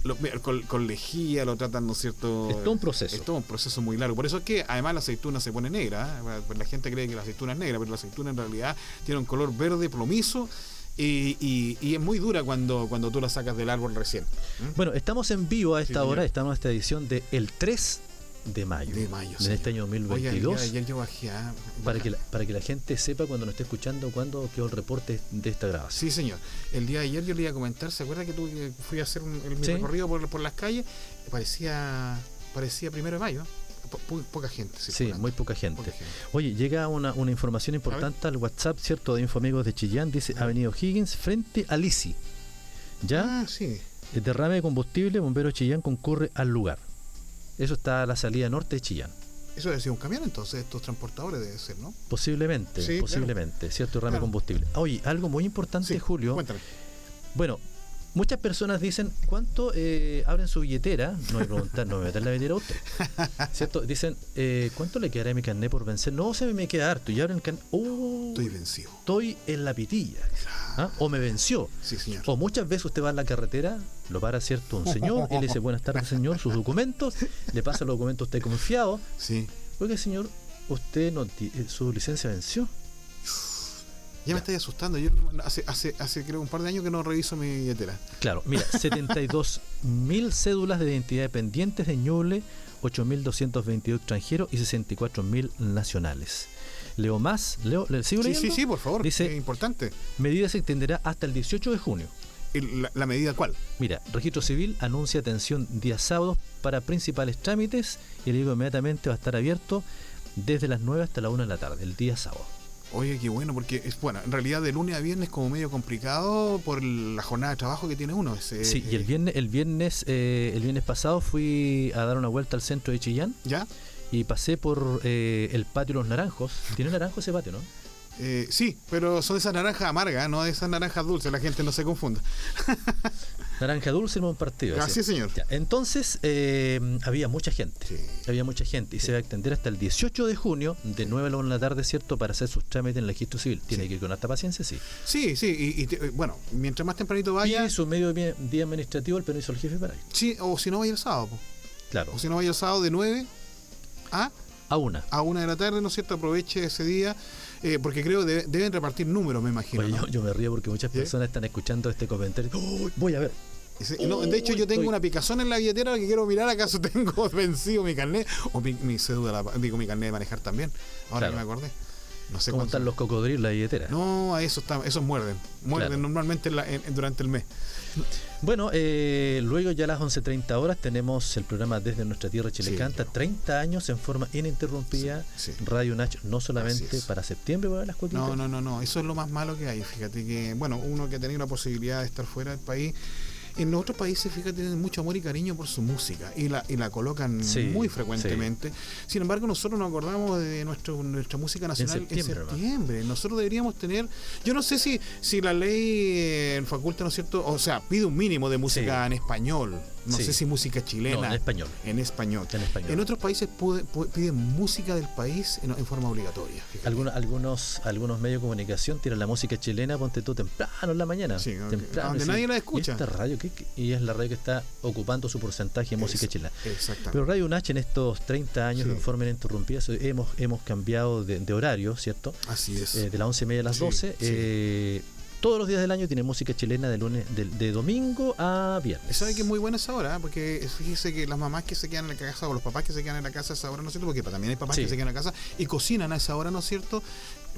lo- con, con lejía, lo tratan, ¿no es cierto? Es todo un proceso. Es todo un proceso muy largo. Por eso es que además la aceituna se pone negra. ¿eh? Pues La gente cree que la aceituna es negra, pero la aceituna en realidad tiene un color verde plomizo y, y- y es muy dura cuando, cuando tú la sacas del árbol recién. ¿eh? Bueno, estamos en vivo a Sí, esta señor. hora, estamos en esta edición de el 3 de mayo, De mayo. sí. este año Oiga, el 2022. día de ayer yo bajé a- para que, la, para que la gente sepa cuando nos esté escuchando cuándo quedó el reporte de esta grabación. Sí, señor. El día de ayer yo le iba a comentar, ¿se acuerda que que fui a hacer un- el, mi Sí. recorrido por, por las calles? Parecía parecía primero de mayo. Po- po- poca gente. Sí, muy poca gente. Poca gente. Oye, llega una, una información importante al WhatsApp, ¿cierto? De Infomigos de Chillán, dice Avenida Higgins frente a Lisi. ¿Ya? Ah, sí. El derrame de combustible, Bombero Chillán concurre al lugar. Eso está a la salida norte de Chillán. Eso debe ser un camión entonces, estos transportadores debe ser, ¿no? Posiblemente, Sí, posiblemente, ¿cierto? De Claro. combustible. Oye, algo muy importante, Sí, Julio. Cuéntame. Bueno, muchas personas dicen, ¿cuánto eh, abren su billetera? No me preguntar, no me meter la billetera a usted. ¿Cierto? Dicen, eh, ¿cuánto le quedará a mi carnet por vencer? No, se me queda harto. Y abren el carnet. ¡Oh! Estoy vencido. estoy en la pitilla. ¿Ah? O me venció. Sí, señor. O muchas veces usted va en la carretera, lo para cierto un señor, le dice, buenas tardes señor, sus documentos, le pasa los documentos a usted confiado. Sí. Oiga señor, usted no eh, su licencia venció. Ya me estoy asustando. Yo hace, hace, hace creo un par de años que no reviso mi billetera. Claro, mira, 72 mil cédulas de identidad pendientes de Ñuble, 8.222 extranjeros y 64 mil nacionales. Leo más, leo, ¿le sigo Sí, leyendo? sí, sí, por favor. Dice- es importante. Medida se extenderá hasta el 18 de junio. la, la medida cuál. Mira, Registro Civil anuncia atención días sábados para principales trámites y el digo inmediatamente va a estar abierto desde las 9 hasta la 1 de la tarde, el día sábado. Oye, qué bueno, porque es bueno, en realidad de lunes a viernes como medio complicado por la jornada de trabajo que tiene uno. ese- Sí, y el viernes, el viernes, eh, el viernes pasado fui a dar una vuelta al centro de Chillán ¿Ya? Y pasé por eh, el patio Los Naranjos. ¿Tiene naranjo ese patio, no? Eh, sí, pero son de esas naranjas amargas, no de esas naranjas dulces, la gente no se confunda. Naranja dulce en un partido. Así, señor. Ya, Entonces, eh, había mucha gente. Sí. Había mucha gente y se va a extender hasta el 18 de junio, de 9 a la 1 de la tarde, ¿cierto? Para hacer sus trámites en el registro civil. Tiene Sí. que ir con harta paciencia, sí. Sí, sí, y, y te- eh, bueno, mientras más tempranito vaya, Y su medio día día administrativo, el permiso del jefe para ir. sí, o si no vaya el sábado, po. Claro, o si no vaya el sábado de 9 a a una. a una de la tarde, ¿no es cierto? Aproveche ese día, eh, porque creo que deben repartir números, me imagino. Oye, ¿no? yo, yo me río porque muchas personas están escuchando este comentario. ¡Oh! voy a ver. No, de hecho, yo tengo Estoy- una picazón en la billetera que quiero mirar acaso tengo vencido mi carnet o mi, mi cédula, digo, mi carnet de manejar también. Ahora Claro. que me acordé. No sé ¿Cómo cuánto- están los cocodrilos la billetera? No, a esos, está- esos muerden. Muerden Claro. normalmente en la- en- durante el mes. Bueno, eh, luego ya a las 11.30 horas tenemos el programa Desde Nuestra Tierra Chile Sí, Canta, claro. 30 años en forma ininterrumpida, Sí, sí. Radio Nach, no solamente para septiembre, para las cuotitas. No, no, no, no. Eso es lo más malo que hay. Fíjate que, bueno, uno que ha tenido la posibilidad de estar fuera del país. En otros países, fíjate, tienen mucho amor y cariño por su música y la, y la colocan Sí, muy frecuentemente. Sin embargo, nosotros nos acordamos de nuestro, nuestra música nacional en septiembre, septiembre. Nosotros deberíamos tener, yo no sé si, si la ley eh, faculta, ¿no es cierto? O sea, pide un mínimo de música Sí. en español. No Sí. sé si música chilena. No, en español. En español. En español. En otros países puede- puede- piden música del país en, en forma obligatoria. Algunos, algunos, algunos medios de comunicación tiran la música chilena, ponte tú temprano en la mañana. Sí, temprano, Donde nadie la escucha. ¿Y esta radio qué- qué? Y es la radio que está ocupando su porcentaje de música Es- chilena. Exactamente. Pero Radio Nach en estos 30 años de forma ininterrumpida hemos, hemos cambiado de, de horario, ¿cierto? Así es. Eh, de las 11 y media a las Sí, 12. sí. eh, todos los días del año tiene música chilena de lunes de, de domingo a viernes. ¿Sabe que es muy buena esa hora? ¿eh? Porque fíjese que las mamás que se quedan en la casa o los papás que se quedan en la casa a esa hora, ¿no es cierto? Porque también hay papás Sí. que se quedan en la casa y cocinan a esa hora, ¿no es cierto?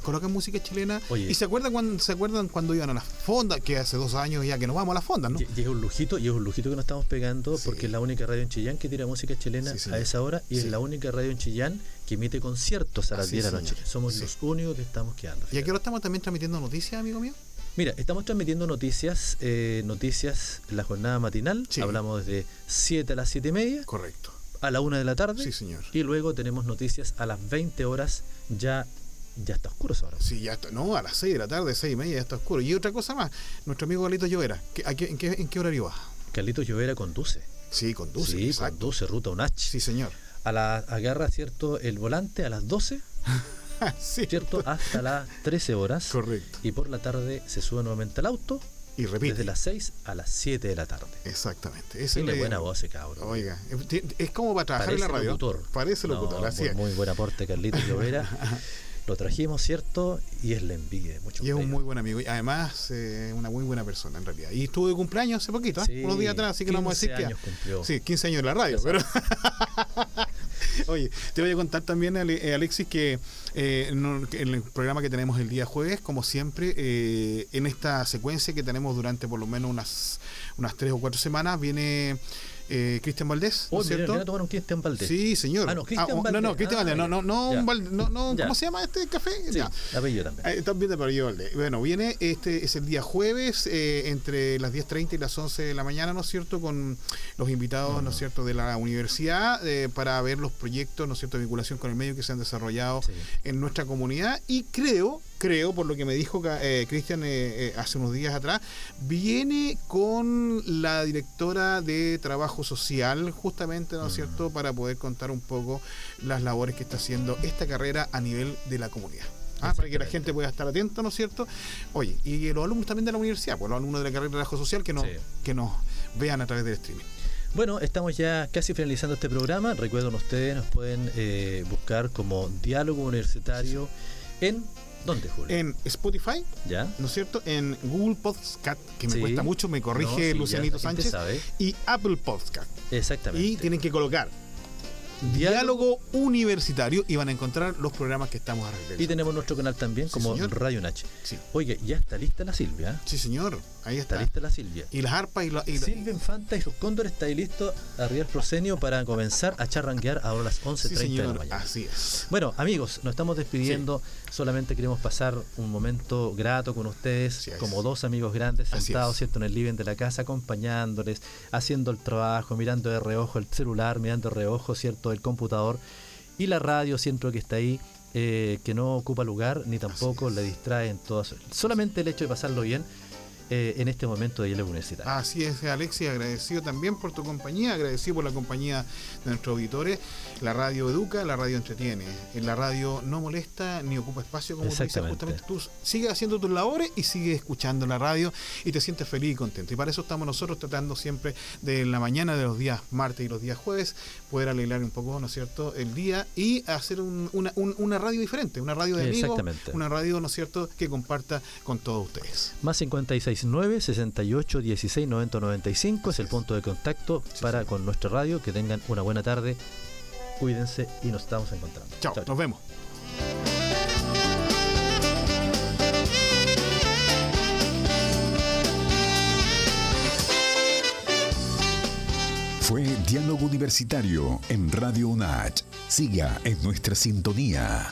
Colocan música chilena. Oye. ¿Y se acuerdan, cuando, se acuerdan cuando iban a las fondas? Que hace dos años ya que nos vamos a las fondas, ¿no? Y, y es un lujito, y es un lujito que nos estamos pegando Sí. porque es la única radio en Chillán que tira música chilena Sí, a esa hora y es la única radio en Chillán que emite conciertos a las Así 10 de la noche. Somos los únicos que estamos quedando. ¿Y aquí fíjate. ahora estamos también transmitiendo noticias, amigo mío? Mira, estamos transmitiendo noticias, eh, noticias en la jornada matinal. Sí. Hablamos desde 7 a las 7 y media, Correcto. a la 1 de la tarde. Sí, señor. Y luego tenemos noticias a las 20 horas. Ya, ya está oscuro esa hora. Sí, ya está. No, a las 6 de la tarde, 6 y media, ya está oscuro. Y otra cosa más, nuestro amigo Galito Llovera, ¿qué- a qué- en, qué, ¿en qué horario va? Carlitos Llovera conduce. Sí, conduce. sí, exacto. conduce ruta UNACH. Sí, señor. A la, agarra, ¿cierto? El volante a las 12, sí, ¿cierto? Hasta las 13 horas. Correcto. Y por la tarde se sube nuevamente al auto. Y repite. Desde las 6 a las 7 de la tarde. Exactamente. Ese Tiene buena voz cabrón. Oiga, es- como para trabajar Parece en la radio. locutor. Parece locutor, No, así muy, es. muy buen aporte, Carlitos Llovera. Lo trajimos, ¿cierto? Y es la envidia de muchos Y es un muy buen amigo. Y además, eh, una muy buena persona en realidad. Y estuvo de cumpleaños hace poquito, ¿eh? Sí, unos días atrás, así que no vamos a decir 15 que. años cumplió. Sí, 15 años en la radio, pero. Oye, te voy a contar también, eh, Alexis, que eh, que en el programa que tenemos el día jueves, como siempre, eh, en esta secuencia que tenemos durante por lo menos unas, unas tres o cuatro semanas, viene eh, Cristian Valdés, ¿no Oh, es cierto? Cristian Valdés. Sí, señor. Ah, no, Cristian oh, Valdés. No, no, Cristian Ah, Valdés. No, no, no, un Val- no, no, Ya. ¿cómo se llama este café? Sí, Ya. apellido también. Eh, también de apellido Valdés. Bueno, viene este es el día jueves eh, entre las 10.30 y las 11 de la mañana, ¿no es cierto? Con los invitados, ¿no es cierto?, de la universidad eh, para ver los proyectos, ¿no es cierto?, de vinculación con el medio que se han desarrollado Sí. en nuestra comunidad y creo, creo, por lo que me dijo eh, Cristian eh, eh, hace unos días atrás, viene con la directora de Trabajo Social, justamente, ¿no es Mm. cierto?, para poder contar un poco las labores que está haciendo esta carrera a nivel de la comunidad. Ah, para que la gente pueda estar atento, ¿no es cierto? Oye, y los alumnos también de la universidad, pues los alumnos de la carrera de trabajo social que nos, Sí. que nos vean a través del streaming. Bueno, estamos ya casi finalizando este programa. Recuerden ustedes, nos pueden eh, buscar como Diálogo Universitario en... ¿Dónde, Julio? En Spotify, ¿Ya? ¿no es cierto? En Google Podcast, que me Sí. cuesta mucho, me No, corrige sí, Lucianito Sánchez, sabe. y Apple Podcast. Exactamente. Y tienen que colocar Diálogo Universitario y van a encontrar los programas que estamos Y arreglando. tenemos nuestro canal también Sí, como señor. Radio Nach. Sí. Oye, ya está lista la Silvia. ¿eh? Sí, señor. Ahí Está está. lista la Silvia. Y las arpas y, la- y Silvia Infanta y sus cóndores está ahí listo arriba el proscenio para comenzar a charranguear ahora a las 11.30 Sí, de la mañana. Así es. Bueno, amigos, nos estamos despidiendo. Solamente queremos pasar un momento grato con ustedes, como dos amigos grandes sentados. ¿cierto? en el living de la casa, acompañándoles, haciendo el trabajo, mirando de reojo el celular, mirando de reojo ¿cierto? El computador y la radio, siento que está ahí, eh, que no ocupa lugar ni tampoco le distrae en todas. Solamente el hecho de pasarlo bien eh, en este momento de diálogo universitario. Así es, Alexia, agradecido también por tu compañía, agradecido por la compañía de nuestros auditores. La radio educa, la radio entretiene. En la radio no molesta ni ocupa espacio, como tú dices, justamente tú sigues haciendo tus labores y sigues escuchando la radio y te sientes feliz y contento. Y para eso estamos nosotros tratando siempre de la mañana de los días martes y los días jueves poder alegrar un poco, ¿no es cierto?, el día y hacer un- una, un- una radio diferente, una radio de amigos, Exactamente. una radio, ¿no es cierto?, que comparta con todos ustedes. Más 569 68 16 90 95 es el punto de contacto para con nuestra radio. Que tengan una buena tarde. Cuídense y nos estamos encontrando. Chao, nos vemos. Fue Diálogo Universitario en Radio UNACH. Siga en nuestra sintonía.